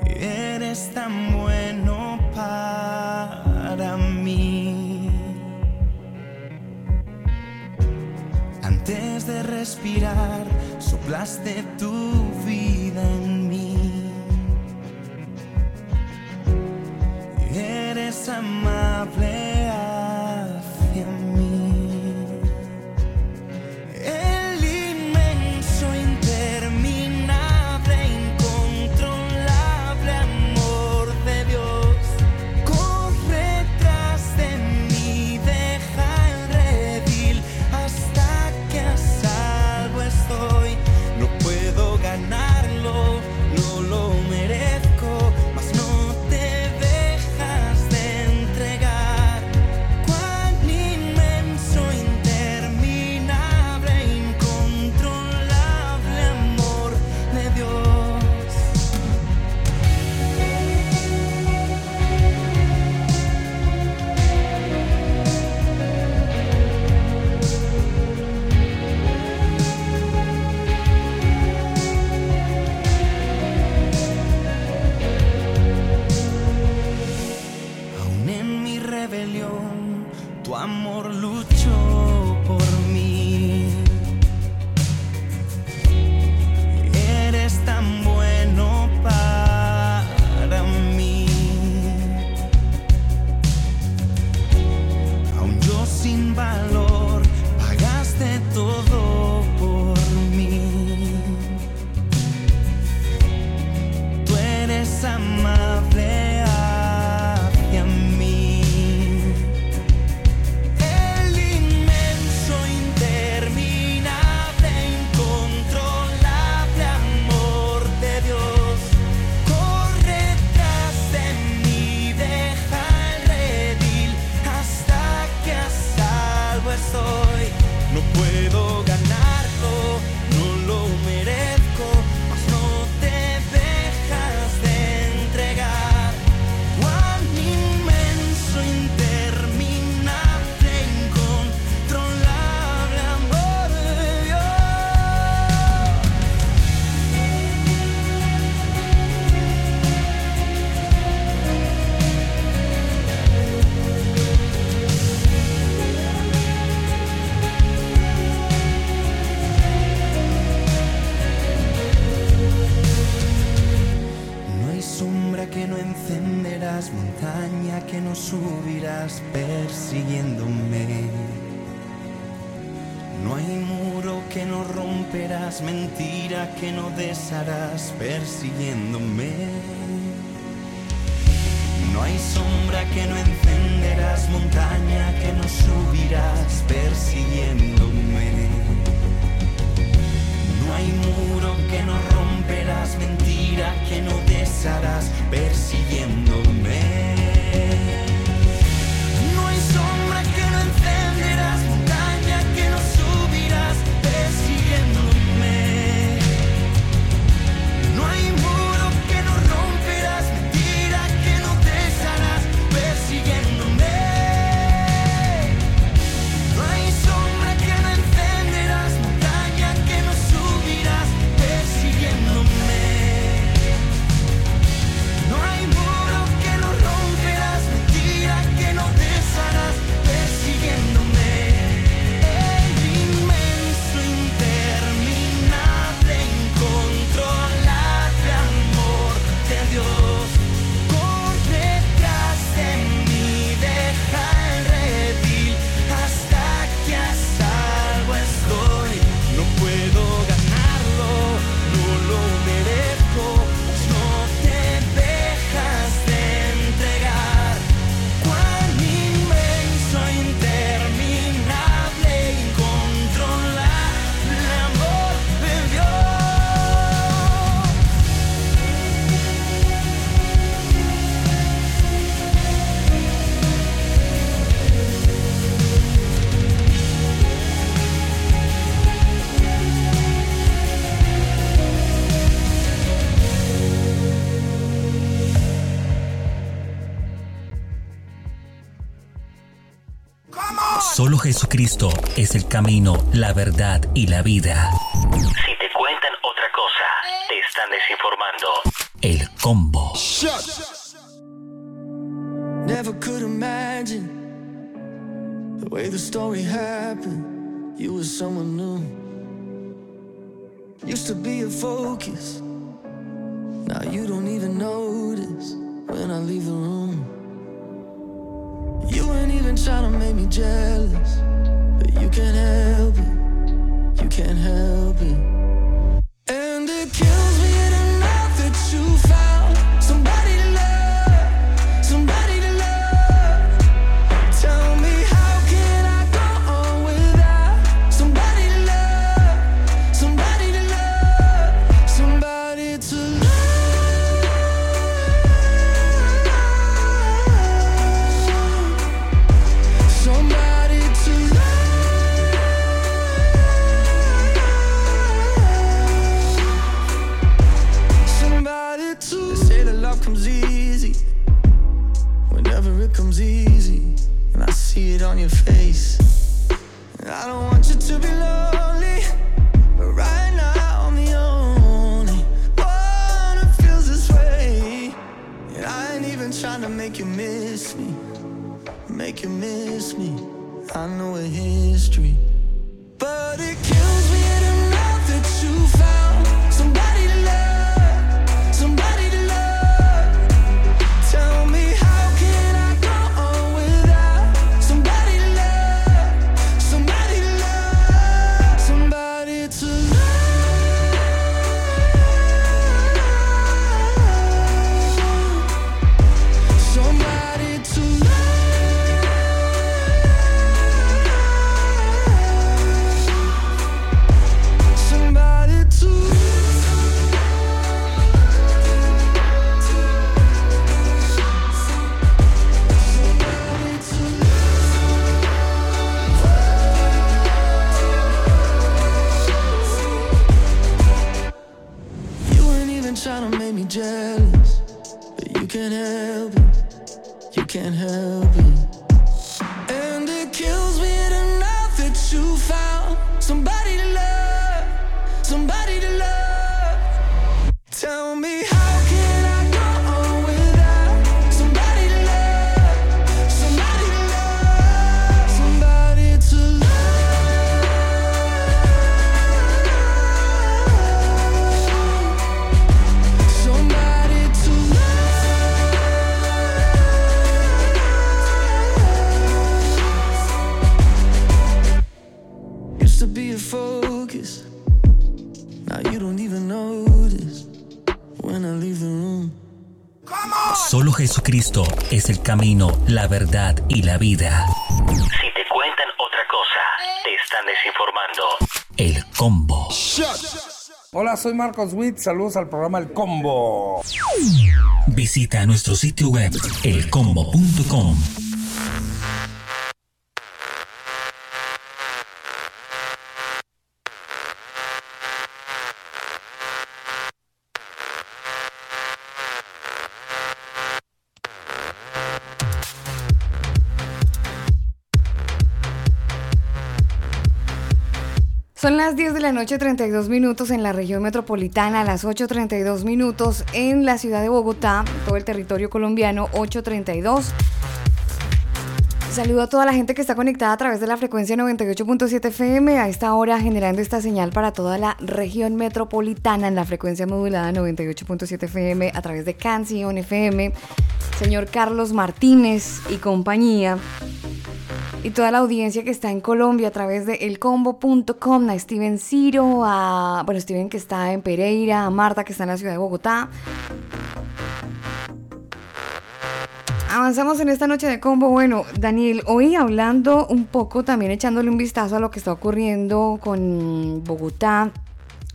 Eres tan bueno para mí. Antes de respirar, soplaste tu vida en mí. Eres amable as persigue Jesucristo es el camino, la verdad y la vida. Si te cuentan otra cosa, te están desinformando. El combo. Shut. Never could imagine the way the story happened. You were someone new. Used to be a focus. Now you don't even notice when I leave the room. You ain't even trying to make me jealous, but you can't help it. You can't help it. And it kills me to know that you fight. on your face. I don't want you to be lonely, but right now I'm the only one who feels this way. And I ain't even trying to make you miss me, make you miss me. I know a history, but it Es el camino, la verdad y la vida. Si te cuentan otra cosa, te están desinformando. El combo. Hola, soy Marcos Witt. Saludos al programa El Combo. Visita nuestro sitio web elcombo.com. la noche, 32 minutos en la región metropolitana, las 8.32 minutos en la ciudad de Bogotá, todo el territorio colombiano, 8.32. Saludo a toda la gente que está conectada a través de la frecuencia 98.7 FM a esta hora generando esta señal para toda la región metropolitana en la frecuencia modulada 98.7 FM a través de Canción FM. Señor Carlos Martínez y compañía y toda la audiencia que está en Colombia a través de elcombo.com, a Steven Ciro, a bueno, Steven que está en Pereira, a Marta que está en la ciudad de Bogotá. Avanzamos en esta noche de combo. Bueno, Daniel, hoy hablando un poco, también echándole un vistazo a lo que está ocurriendo con Bogotá.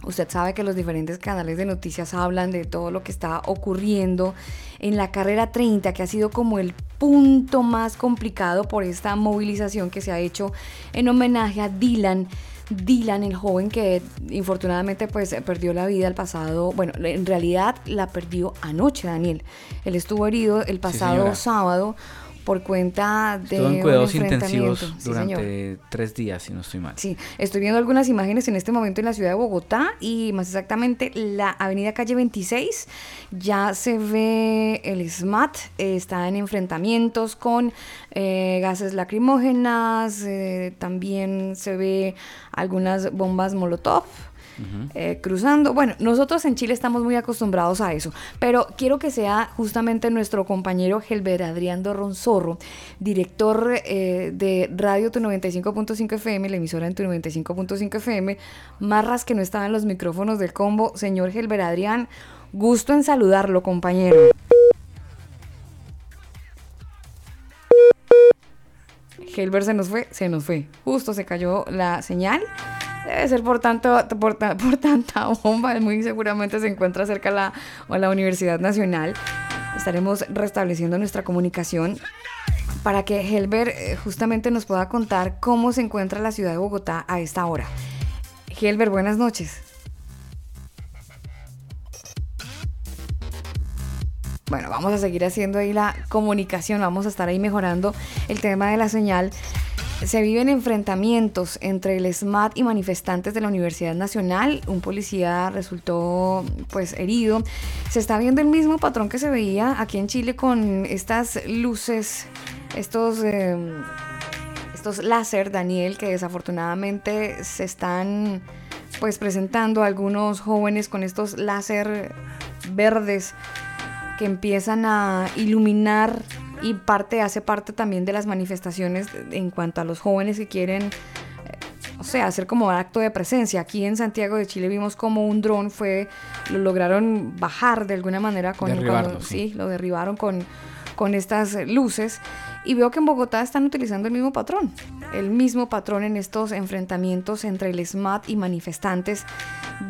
Usted sabe que los diferentes canales de noticias hablan de todo lo que está ocurriendo en la carrera 30, que ha sido como el punto más complicado por esta movilización que se ha hecho en homenaje a Dylan. Dylan, el joven que infortunadamente pues perdió la vida el pasado, bueno, en realidad la perdió anoche, Daniel. Él estuvo herido el pasado sábado por cuenta de Estuvo en cuidados intensivos Sí, señor. durante tres días, si no estoy mal. Sí, estoy viendo algunas imágenes en este momento en la ciudad de Bogotá y más exactamente la avenida calle 26. Ya se ve el SMAT, eh, está en enfrentamientos con eh, gases lacrimógenas, eh, también se ve algunas bombas Molotov. Eh, cruzando. Bueno, nosotros en Chile estamos muy acostumbrados a eso, pero quiero que sea justamente nuestro compañero Gelber Adrián Ronzorro, director eh, de Radio Tu 95.5 FM, la emisora en Tu 95.5 FM, Marras que no estaba en los micrófonos del combo. Señor Gelber Adrián, gusto en saludarlo, compañero. Helber se nos fue, se nos fue. Justo se cayó la señal. Debe ser por, tanto, por, por tanta bomba. Muy seguramente se encuentra cerca la, a la Universidad Nacional. Estaremos restableciendo nuestra comunicación para que Helber eh, justamente nos pueda contar cómo se encuentra la ciudad de Bogotá a esta hora. Helber, buenas noches. Bueno, vamos a seguir haciendo ahí la comunicación, vamos a estar ahí mejorando el tema de la señal. Se viven enfrentamientos entre el SMAT y manifestantes de la Universidad Nacional. Un policía resultó pues herido. Se está viendo el mismo patrón que se veía aquí en Chile con estas luces, estos eh, estos láser, Daniel, que desafortunadamente se están pues presentando algunos jóvenes con estos láser verdes que empiezan a iluminar y parte hace parte también de las manifestaciones en cuanto a los jóvenes que quieren eh, o sea, hacer como acto de presencia. Aquí en Santiago de Chile vimos como un dron fue, lo lograron bajar de alguna manera con, con- sí. sí, lo derribaron con, con estas luces. Y veo que en Bogotá están utilizando el mismo patrón, el mismo patrón en estos enfrentamientos entre el SMAT y manifestantes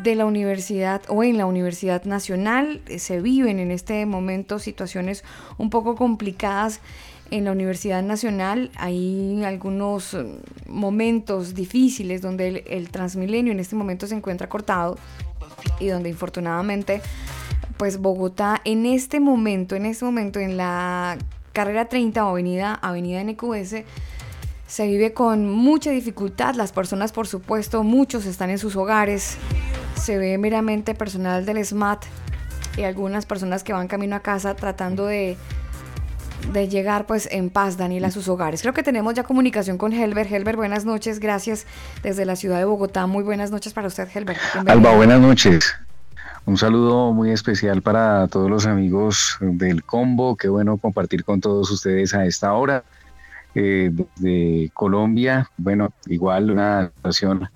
de la universidad o en la Universidad Nacional. Eh, Se viven en este momento situaciones un poco complicadas en la Universidad Nacional. Hay algunos eh, momentos difíciles donde el, Transmilenio en este momento se encuentra cortado y donde infortunadamente pues Bogotá en este momento, en este momento en la carrera 30 o avenida, avenida NQS, se vive con mucha dificultad. Las personas, por supuesto, muchos están en sus hogares. Se ve meramente personal del SMAT y algunas personas que van camino a casa tratando de, de llegar pues en paz, Daniel, a sus hogares. Creo que tenemos ya comunicación con Helber. Helber, buenas noches. Gracias desde la ciudad de Bogotá. Muy buenas noches para usted, Helber. Alba, buenas noches. Un saludo muy especial para todos los amigos del combo. Qué bueno compartir con todos ustedes a esta hora. Eh, desde Colombia, bueno, igual una situación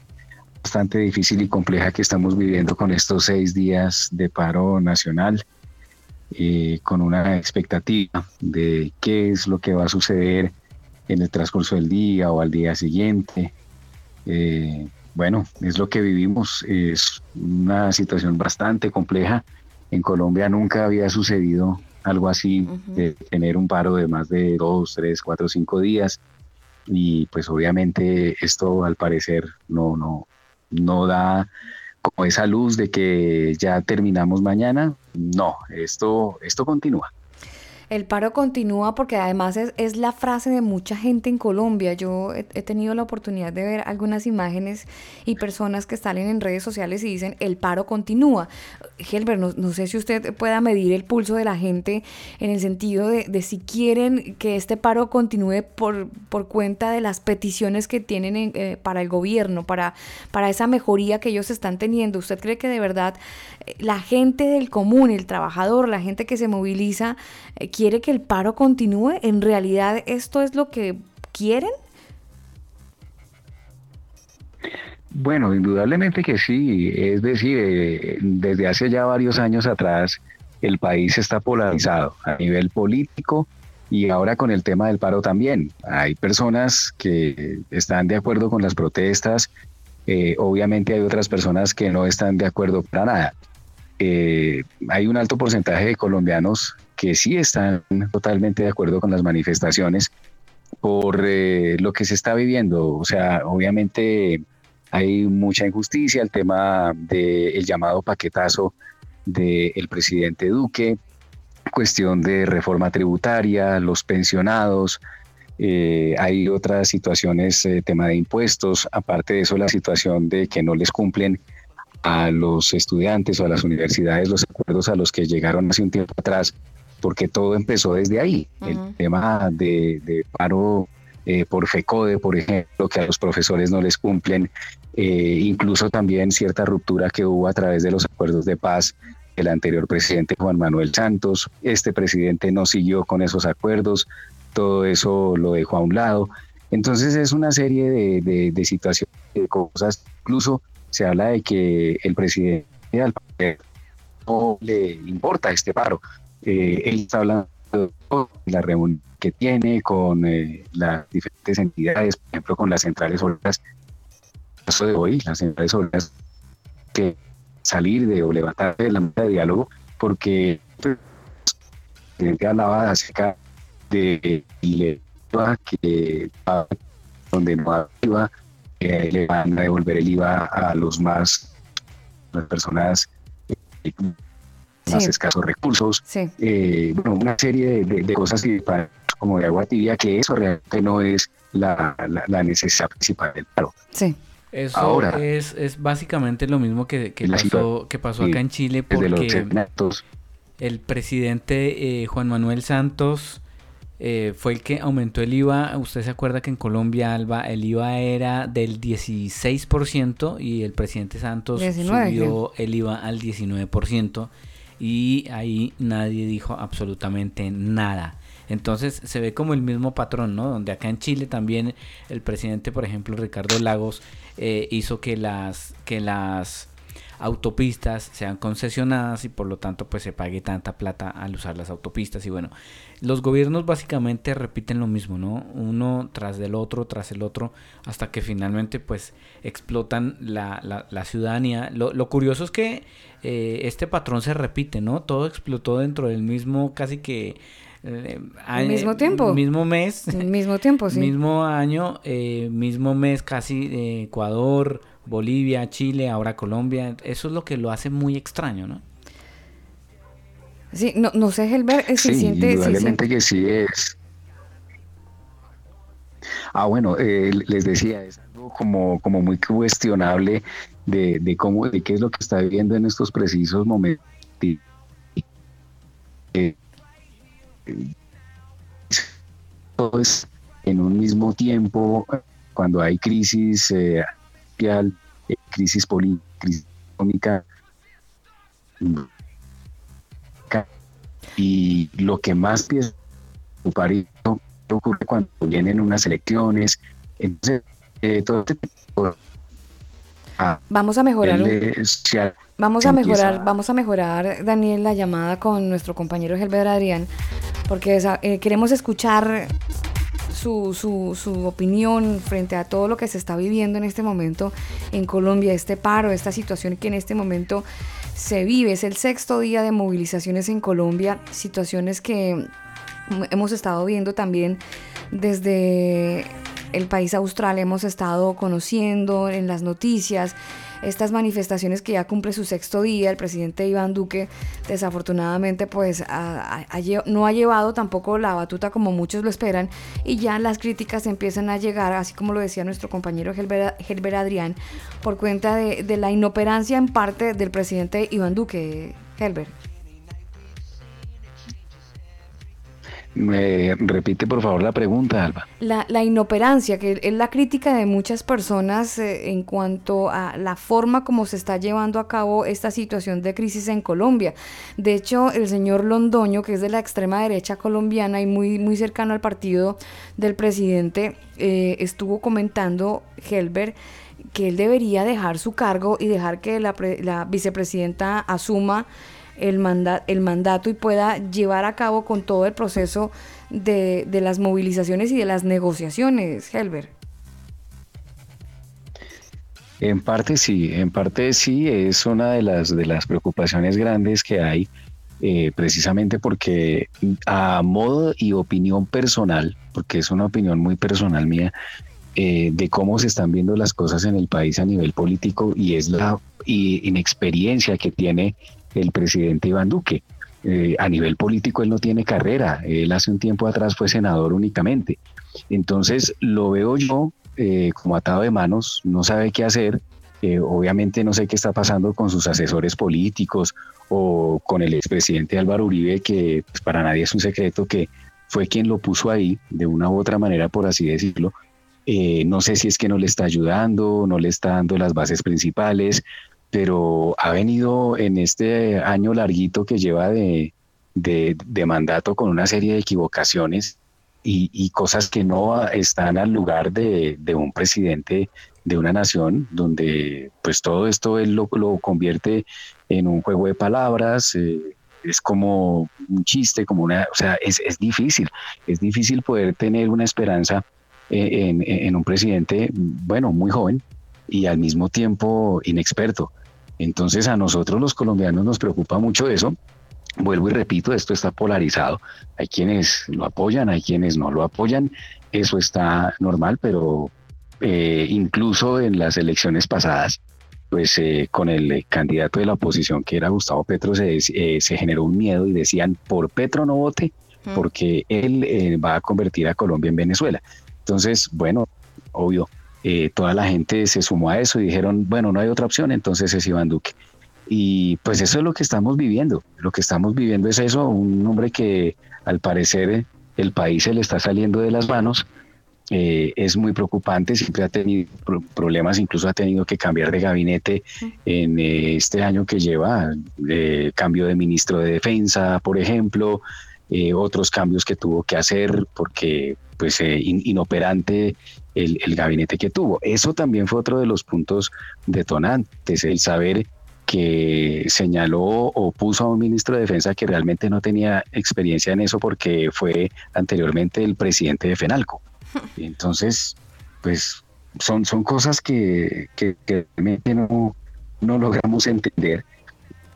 bastante difícil y compleja que estamos viviendo con estos seis días de paro nacional, eh, con una expectativa de qué es lo que va a suceder en el transcurso del día o al día siguiente. Eh, bueno, es lo que vivimos, es una situación bastante compleja. En Colombia nunca había sucedido algo así, de tener un paro de más de dos, tres, cuatro, cinco días. Y pues obviamente esto al parecer no, no, no da como esa luz de que ya terminamos mañana. No, esto, esto continúa. El paro continúa porque además es, es, la frase de mucha gente en Colombia. Yo he, he, tenido la oportunidad de ver algunas imágenes y personas que salen en redes sociales y dicen el paro continúa. Helber, no, no sé si usted pueda medir el pulso de la gente en el sentido de, de si quieren que este paro continúe por, por cuenta de las peticiones que tienen en, eh, para el gobierno, para, para esa mejoría que ellos están teniendo. ¿Usted cree que de verdad eh, la gente del común, el trabajador, la gente que se moviliza, eh, quiere que el paro continúe? ¿En realidad esto es lo que quieren? Bueno, indudablemente que sí. Es decir, eh, desde hace ya varios años atrás el país está polarizado a nivel político y ahora con el tema del paro también. Hay personas que están de acuerdo con las protestas, eh, obviamente hay otras personas que no están de acuerdo para nada. Eh, hay un alto porcentaje de colombianos que sí están totalmente de acuerdo con las manifestaciones por lo que se está viviendo. O sea, obviamente hay mucha injusticia, el tema del llamado paquetazo del presidente Duque, cuestión de reforma tributaria, los pensionados, eh, hay otras situaciones, eh, tema de impuestos, aparte de eso la situación de que no les cumplen a los estudiantes o a las universidades los acuerdos a los que llegaron hace un tiempo atrás porque todo empezó desde ahí. Uh -huh. El tema de, de paro eh, por FECODE, por ejemplo, que a los profesores no les cumplen, eh, incluso también cierta ruptura que hubo a través de los acuerdos de paz el anterior presidente Juan Manuel Santos. Este presidente no siguió con esos acuerdos, todo eso lo dejó a un lado. Entonces es una serie de, de, de situaciones, de cosas, incluso se habla de que el presidente al no le importa este paro, eh, él está hablando de la reunión que tiene con eh, las diferentes entidades, por ejemplo, con las centrales obreras. Caso de hoy, las centrales obreras que salir de o levantar de la mesa de diálogo, porque el presidente hablaba acerca de IVA que donde no IVA, eh, le van a devolver el IVA a los más, las personas eh, más sí. escasos recursos, sí. eh, bueno, una serie de, de, de, cosas que como de agua tibia, que eso realmente no es la, la, la necesidad principal del paro. Sí. Eso Ahora, es, es básicamente lo mismo que, que pasó, que pasó acá en Chile porque el presidente eh, Juan Manuel Santos eh, fue el que aumentó el IVA. Usted se acuerda que en Colombia, Alba, el IVA era del 16% y el presidente Santos 19, subió ¿sí? el IVA al 19% y ahí nadie dijo absolutamente nada. Entonces se ve como el mismo patrón, ¿no? Donde acá en Chile también el presidente, por ejemplo, Ricardo Lagos, eh, hizo que las, que las autopistas sean concesionadas y por lo tanto pues se pague tanta plata al usar las autopistas. Y bueno los gobiernos básicamente repiten lo mismo no uno tras del otro tras el otro hasta que finalmente pues explotan la, la, ciudadanía. Lo, lo, curioso es que eh, este patrón se repite no todo explotó dentro del mismo casi que eh, al mismo tiempo. Mismo mes. mismo tiempo, sí. Mismo año, eh, mismo mes casi eh, Ecuador, Bolivia, Chile, ahora Colombia. Eso es lo que lo hace muy extraño, ¿no? Sí, no, no sé, Helber, si sí, siente... Indudablemente si que sí es. Ah, bueno, eh, les decía, es algo como, como muy cuestionable de, de, cómo, de qué es lo que está viviendo en estos precisos momentos. Eh, todo es en un mismo tiempo cuando hay crisis eh, social, eh, crisis política, crisis económica y lo que más empieza a ocupar ocurre cuando vienen unas elecciones entonces eh, todo este tipo Ah, Vamos a mejorar. se Vamos se a empieza mejorar, vamos a mejorar, Daniel, la llamada con nuestro compañero Helber Adrián, porque eh, queremos escuchar su, su, su opinión frente a todo lo que se está viviendo en este momento en Colombia, este paro, esta situación que en este momento se vive. Es el sexto día de movilizaciones en Colombia, situaciones que hemos estado viendo también desde el país austral, hemos estado conociendo en las noticias estas manifestaciones que ya cumple su sexto día, el presidente Iván Duque desafortunadamente pues no ha llevado tampoco la batuta como muchos lo esperan y ya las críticas empiezan a llegar, así como lo decía nuestro compañero Helber Adrián, por cuenta de, de la inoperancia en parte del presidente Iván Duque, Helber. Me repite por favor la pregunta, Alba. La, la inoperancia, que es la crítica de muchas personas eh, en cuanto a la forma como se está llevando a cabo esta situación de crisis en Colombia. De hecho, el señor Londoño, que es de la extrema derecha colombiana y muy, muy cercano al partido del presidente, eh, estuvo comentando, Helber, que él debería dejar su cargo y dejar que la, pre- la vicepresidenta asuma el, manda- el mandato y pueda llevar a cabo con todo el proceso de, de las movilizaciones y de las negociaciones, Helber. En parte sí, en parte sí, es una de las, de las preocupaciones grandes que hay, eh, precisamente porque a modo y opinión personal, porque es una opinión muy personal mía, eh, de cómo se están viendo las cosas en el país a nivel político y es la inexperiencia que tiene el presidente Iván Duque. Eh, a nivel político él no tiene carrera, él hace un tiempo atrás fue senador únicamente. Entonces lo veo yo eh, como atado de manos, no sabe qué hacer, eh, obviamente no sé qué está pasando con sus asesores políticos o con el expresidente Álvaro Uribe, que pues, para nadie es un secreto que fue quien lo puso ahí, de una u otra manera, por así decirlo. No sé si es que no le está ayudando, no le está dando las bases principales, pero ha venido en este año larguito que lleva de, de- mandato con una serie de equivocaciones y, cosas que no están al lugar de, un presidente de una nación, donde pues todo esto él lo, lo convierte en un juego de palabras, eh, es como un chiste, como una, o sea, es, es difícil, es difícil poder tener una esperanza eh, en, en un presidente, bueno, muy joven y al mismo tiempo inexperto. Entonces a nosotros los colombianos nos preocupa mucho eso. Vuelvo y repito, esto está polarizado. Hay quienes lo apoyan, hay quienes no lo apoyan. Eso está normal, pero eh, incluso en las elecciones pasadas, pues eh, con el candidato de la oposición que era Gustavo Petro se, eh, se generó un miedo y decían, por Petro no vote, porque él va a convertir a Colombia en Venezuela. Entonces, bueno, obvio, eh, toda la gente se sumó a eso y dijeron, bueno, no hay otra opción, entonces es Iván Duque. Y pues eso es lo que estamos viviendo. Lo que estamos viviendo es eso, un hombre que al parecer el país se le está saliendo de las manos. eh, es muy preocupante, siempre ha tenido pro- problemas, incluso ha tenido que cambiar de gabinete en eh, este año que lleva, eh, cambio de ministro de defensa, por ejemplo, eh, otros cambios que tuvo que hacer porque pues eh, in- inoperante el, el gabinete que tuvo. Eso también fue otro de los puntos detonantes, el saber que señaló o puso a un ministro de defensa que realmente no tenía experiencia en eso porque fue anteriormente el presidente de FENALCO. Entonces, pues son, son cosas que, que, que realmente no, no logramos entender.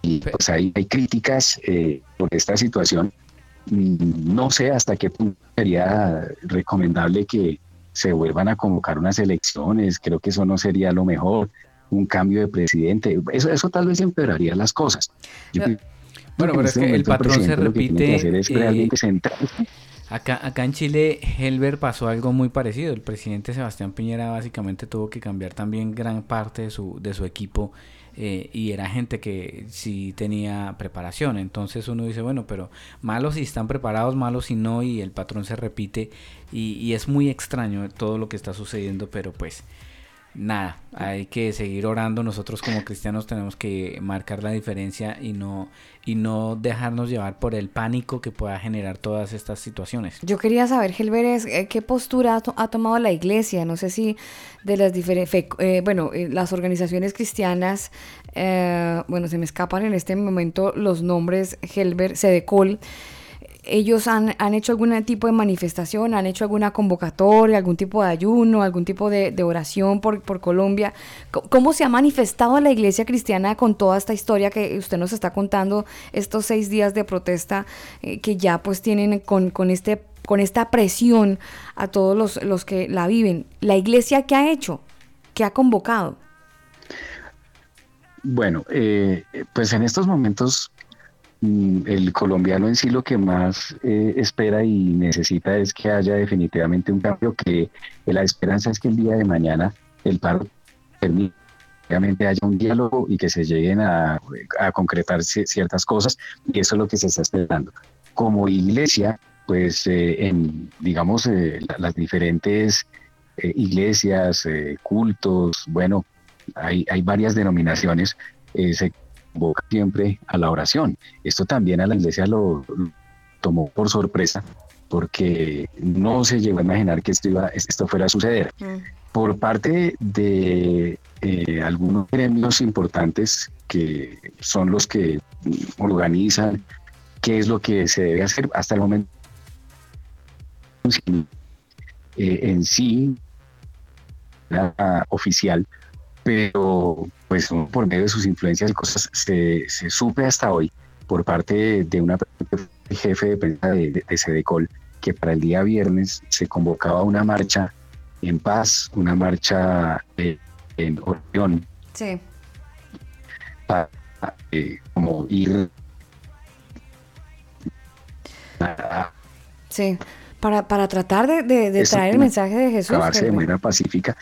Y pues hay, hay críticas eh, por esta situación. Mm, No sé hasta qué punto sería recomendable que se vuelvan a convocar unas elecciones. Creo que eso no sería lo mejor. Un cambio de presidente. Eso, eso tal vez empeoraría las cosas. Yo Bueno, en pero es este que el patrón se presidente lo que tiene que repite. es eh, realmente Acá, acá en Chile, Helber pasó algo muy parecido. El presidente Sebastián Piñera básicamente tuvo que cambiar también gran parte de su, de su equipo eh, y era gente que sí tenía preparación. Entonces uno dice, bueno, pero malos si están preparados, malos si no, y el patrón se repite y, y es muy extraño todo lo que está sucediendo, pero pues nada, hay que seguir orando. Nosotros como cristianos tenemos que marcar la diferencia y no, y no dejarnos llevar por el pánico que pueda generar todas estas situaciones. Yo quería saber, Gelberes, eh, qué postura ha, to- ha tomado la iglesia. No sé si de las diferentes, bueno, eh, las organizaciones cristianas, eh, bueno, se me escapan en este momento los nombres, Helber, Sedecol. Ellos han, han hecho algún tipo de manifestación, han hecho alguna convocatoria, algún tipo de ayuno, algún tipo de, oración por, por Colombia. Co- ¿Cómo se ha manifestado la iglesia cristiana con toda esta historia que usted nos está contando, estos seis días de protesta eh, que ya pues tienen con, con, este, con esta presión a todos los, los que la viven? ¿La iglesia qué ha hecho? ¿Qué ha convocado? Bueno, eh, pues en estos momentos el colombiano en sí lo que más eh, espera y necesita es que haya definitivamente un cambio, que la esperanza es que el día de mañana el paro realmente haya un diálogo y que se lleguen a, concretar ci- ciertas cosas y eso es lo que se está esperando. Como iglesia, pues eh, en, digamos, eh, la- las diferentes eh, iglesias, eh, cultos, bueno, hay, hay varias denominaciones, eh, se convoca siempre a la oración. Esto también a la iglesia lo, tomó por sorpresa porque no se llegó a imaginar que esto, iba, esto fuera a suceder. Por parte de eh, algunos gremios importantes que son los que mm, organizan qué es lo que se debe hacer hasta el momento eh, en sí nada oficial, pero pues por medio de sus influencias y cosas se, se supe hasta hoy por parte de una jefe de prensa de, de, de Sedecol que para el día viernes se convocaba una marcha en paz, una marcha eh, en oración Sí. para eh, como ir a Sí, para, para tratar de, traer el mensaje de Jesús. acabarse de manera pacífica.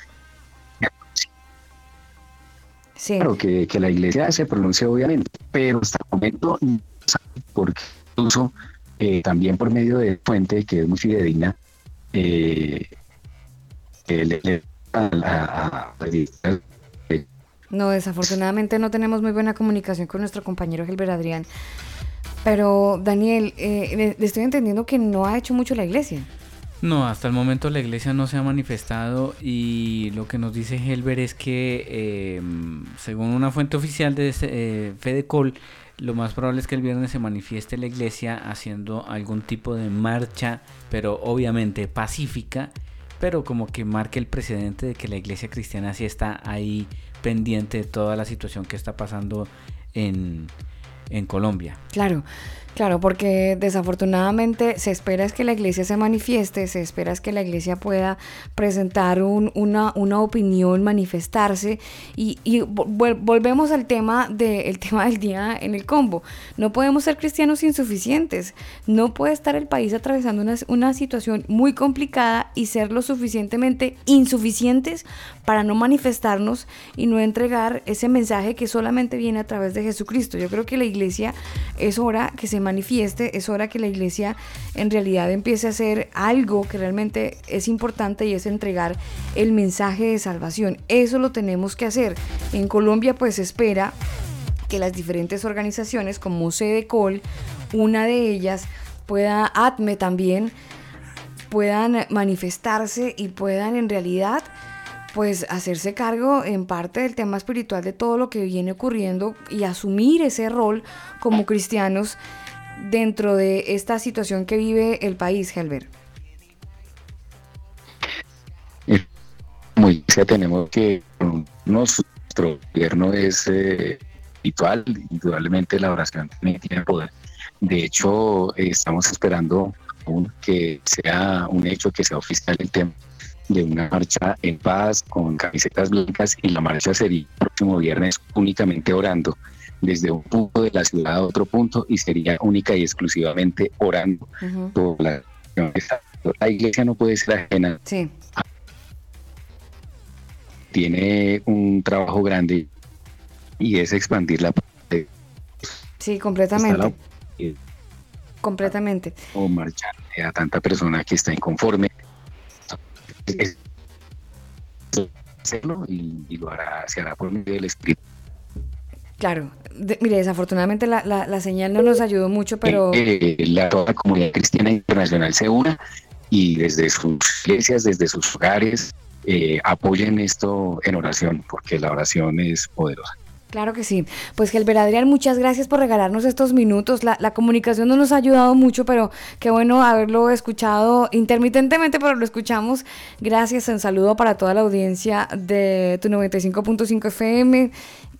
Sí. Claro, que, que la iglesia se pronuncie obviamente, pero hasta el momento no se sabe, porque incluso eh, también por medio de fuente que es muy fidedigna, eh, eh, le- le- a, a- No, desafortunadamente no tenemos muy buena comunicación con nuestro compañero Gilbert Adrián. Pero, Daniel, eh, estoy entendiendo que no ha hecho mucho la iglesia. No, hasta el momento la iglesia no se ha manifestado y lo que nos dice Helber es que eh, según una fuente oficial de eh, Fedecol, lo más probable es que el viernes se manifieste la iglesia haciendo algún tipo de marcha, pero obviamente pacífica, pero como que marque el precedente de que la iglesia cristiana sí está ahí pendiente de toda la situación que está pasando en, en Colombia. Claro, claro, porque desafortunadamente se espera es que la iglesia se manifieste, se espera es que la iglesia pueda presentar un- una, una opinión, manifestarse y, y vol- volvemos al tema, de, el tema del día en el combo. No podemos ser cristianos insuficientes, no puede estar el país atravesando una, una situación muy complicada y ser lo suficientemente insuficientes para no manifestarnos y no entregar ese mensaje que solamente viene a través de Jesucristo. Yo creo que la iglesia es hora que se manifieste, es hora que la iglesia en realidad empiece a hacer algo que realmente es importante y es entregar el mensaje de salvación. Eso lo tenemos que hacer. En Colombia pues se espera que las diferentes organizaciones como Cedecol, una de ellas pueda, ATME también, puedan manifestarse y puedan en realidad pues hacerse cargo en parte del tema espiritual de todo lo que viene ocurriendo y asumir ese rol como cristianos dentro de esta situación que vive el país, Helber. como iglesia tenemos que nuestro gobierno es eh, espiritual, indudablemente la oración también tiene poder. De hecho, estamos esperando que sea un hecho, que sea oficial el tema de una marcha en paz con camisetas blancas y la marcha sería el próximo viernes únicamente orando desde un punto de la ciudad a otro punto y sería única y exclusivamente orando por la la iglesia no puede ser ajena Sí. tiene un trabajo grande y es expandir la Sí, completamente. Completamente. o marchar a tanta persona que está inconforme. Es- hacerlo y, y lo hará, se hará por medio del Espíritu. Claro, de- mire, desafortunadamente la, la- la señal no nos ayudó mucho, pero eh, la toda la comunidad cristiana internacional se una y desde sus iglesias, desde sus hogares, eh, apoyen esto en oración, porque la oración es poderosa. claro que sí. Pues Gelber Adrián, muchas gracias por regalarnos estos minutos. La, la comunicación no nos ha ayudado mucho, pero qué bueno haberlo escuchado intermitentemente, pero lo escuchamos. Gracias, un saludo para toda la audiencia de tu 95.5 FM.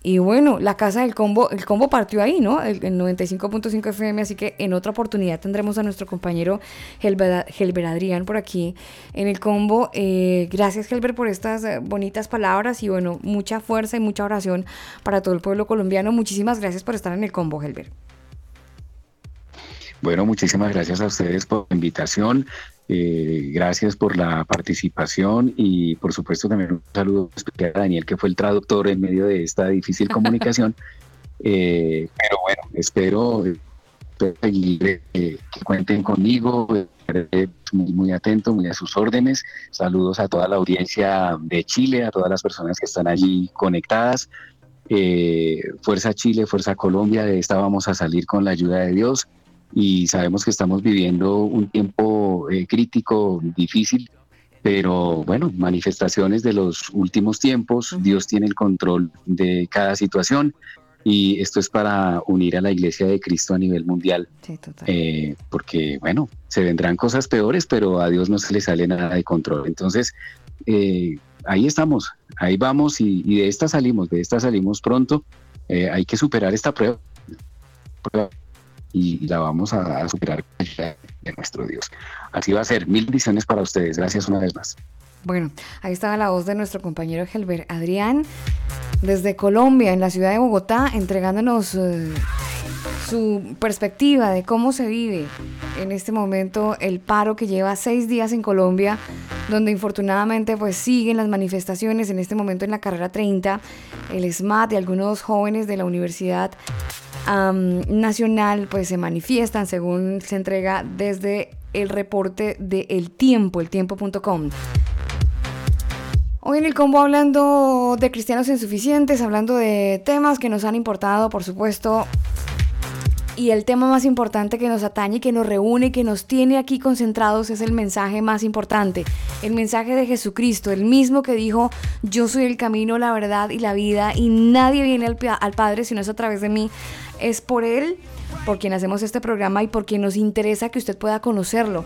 Y bueno, la casa del combo, el combo partió ahí, ¿no? El, el 95.5 FM, así que en otra oportunidad tendremos a nuestro compañero Gelber Adrián por aquí en el combo. Eh, gracias Gelber por estas eh, bonitas palabras y bueno, mucha fuerza y mucha oración para todo el pueblo colombiano. Muchísimas gracias por estar en el combo, Gelber. Bueno, muchísimas gracias a ustedes por la invitación, eh, gracias por la participación y por supuesto también un saludo especial a Daniel, que fue el traductor en medio de esta difícil comunicación. Eh, pero bueno, espero, espero seguir, eh, que cuenten conmigo, muy, muy atento, muy a sus órdenes. Saludos a toda la audiencia de Chile, a todas las personas que están allí conectadas. Eh, Fuerza Chile, Fuerza Colombia, de esta vamos a salir con la ayuda de Dios y sabemos que estamos viviendo un tiempo eh, crítico, difícil, pero bueno, manifestaciones de los últimos tiempos, Dios tiene el control de cada situación y esto es para unir a la iglesia de Cristo a nivel mundial, eh, porque bueno, se vendrán cosas peores, pero a Dios no se le sale nada de control. Entonces, eh, ahí estamos, ahí vamos y, y de esta salimos, de esta salimos pronto. Eh, hay que superar esta prueba prueba y la vamos a, a superar de nuestro Dios. Así va a ser. Mil bendiciones para ustedes. Gracias una vez más. Bueno, ahí estaba la voz de nuestro compañero Gelber Adrián desde Colombia, en la ciudad de Bogotá, entregándonos eh, su perspectiva de cómo se vive en este momento el paro que lleva seis días en Colombia, donde infortunadamente pues siguen las manifestaciones en este momento en la carrera 30, el SMAT y algunos jóvenes de la Universidad Nacional pues se manifiestan según se entrega desde el reporte de El Tiempo, eltiempo.com. Hoy en el combo hablando de cristianos insuficientes, hablando de temas que nos han importado, por supuesto. Y el tema más importante que nos atañe, que nos reúne, que nos tiene aquí concentrados es el mensaje más importante, el mensaje de Jesucristo, el mismo que dijo, yo soy el camino, la verdad y la vida, y nadie viene al, al Padre si no es a través de mí. Es por Él, por quien hacemos este programa y por quien nos interesa que usted pueda conocerlo.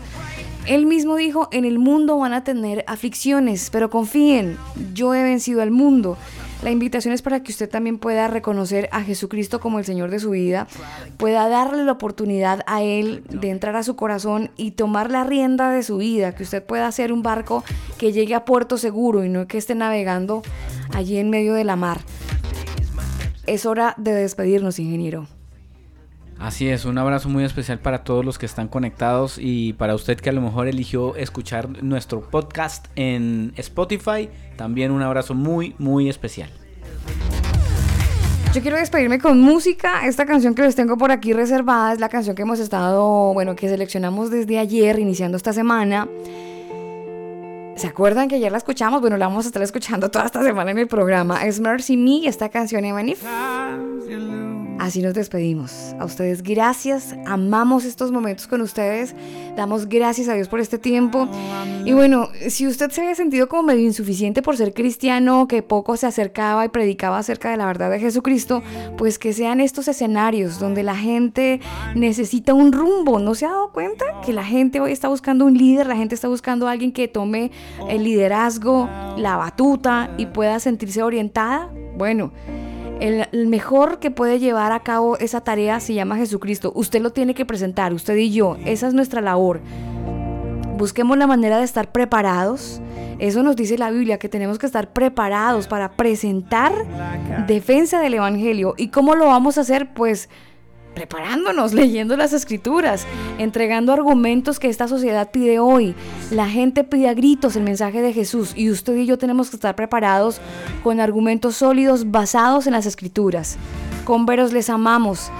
Él mismo dijo, en el mundo van a tener aflicciones, pero confíen, yo he vencido al mundo. La invitación es para que usted también pueda reconocer a Jesucristo como el Señor de su vida, pueda darle la oportunidad a Él de entrar a su corazón y tomar la rienda de su vida, que usted pueda hacer un barco que llegue a puerto seguro y no que esté navegando allí en medio de la mar. Es hora de despedirnos, ingeniero. Así es, un abrazo muy especial para todos los que están conectados y para usted que a lo mejor eligió escuchar nuestro podcast en Spotify, también un abrazo muy, muy especial. Yo quiero despedirme con música. Esta canción que les tengo por aquí reservada es la canción que hemos estado, bueno, que seleccionamos desde ayer, iniciando esta semana. ¿Se acuerdan que ayer la escuchamos? Bueno, la vamos a estar escuchando toda esta semana en el programa. Es Mercy Me, esta canción Even If. Así nos despedimos. A ustedes gracias. Amamos estos momentos con ustedes. Damos gracias a Dios por este tiempo. Y bueno, si usted se había sentido como medio insuficiente por ser cristiano, que poco se acercaba y predicaba acerca de la verdad de Jesucristo, pues que sean estos escenarios donde la gente necesita un rumbo. ¿No se ha dado cuenta que la gente hoy está buscando un líder? La gente está buscando alguien que tome el liderazgo, la batuta y pueda sentirse orientada. Bueno, el, el mejor que puede llevar a cabo esa tarea se llama Jesucristo. Usted lo tiene que presentar, usted y yo. Esa es nuestra labor. Busquemos la manera de estar preparados. Eso nos dice la Biblia, que tenemos que estar preparados para presentar defensa del Evangelio. ¿Y cómo lo vamos a hacer? Pues preparándonos, leyendo las escrituras, entregando argumentos que esta sociedad pide hoy. La gente pide a gritos el mensaje de Jesús y usted y yo tenemos que estar preparados con argumentos sólidos basados en las escrituras. Converos les amamos.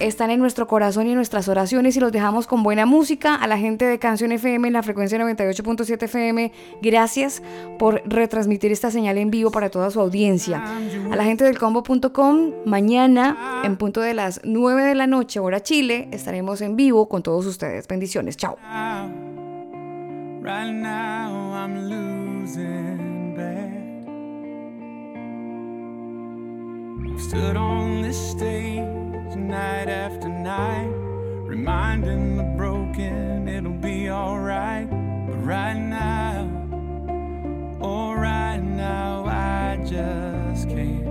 Están en nuestro corazón y en nuestras oraciones y los dejamos con buena música. A la gente de Canción FM en la frecuencia 98.7 FM, gracias por retransmitir esta señal en vivo para toda su audiencia. A la gente del combo.com, mañana en punto de las 9 de la noche, hora Chile, estaremos en vivo con todos ustedes. Bendiciones, chao. Night after night, reminding the broken it'll be alright. But right now, oh, right now, I just can't.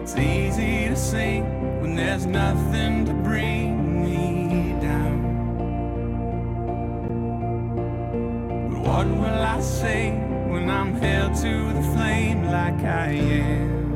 It's easy to sing when there's nothing to bring me down. But what will I say when I'm held to the flame like I am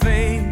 a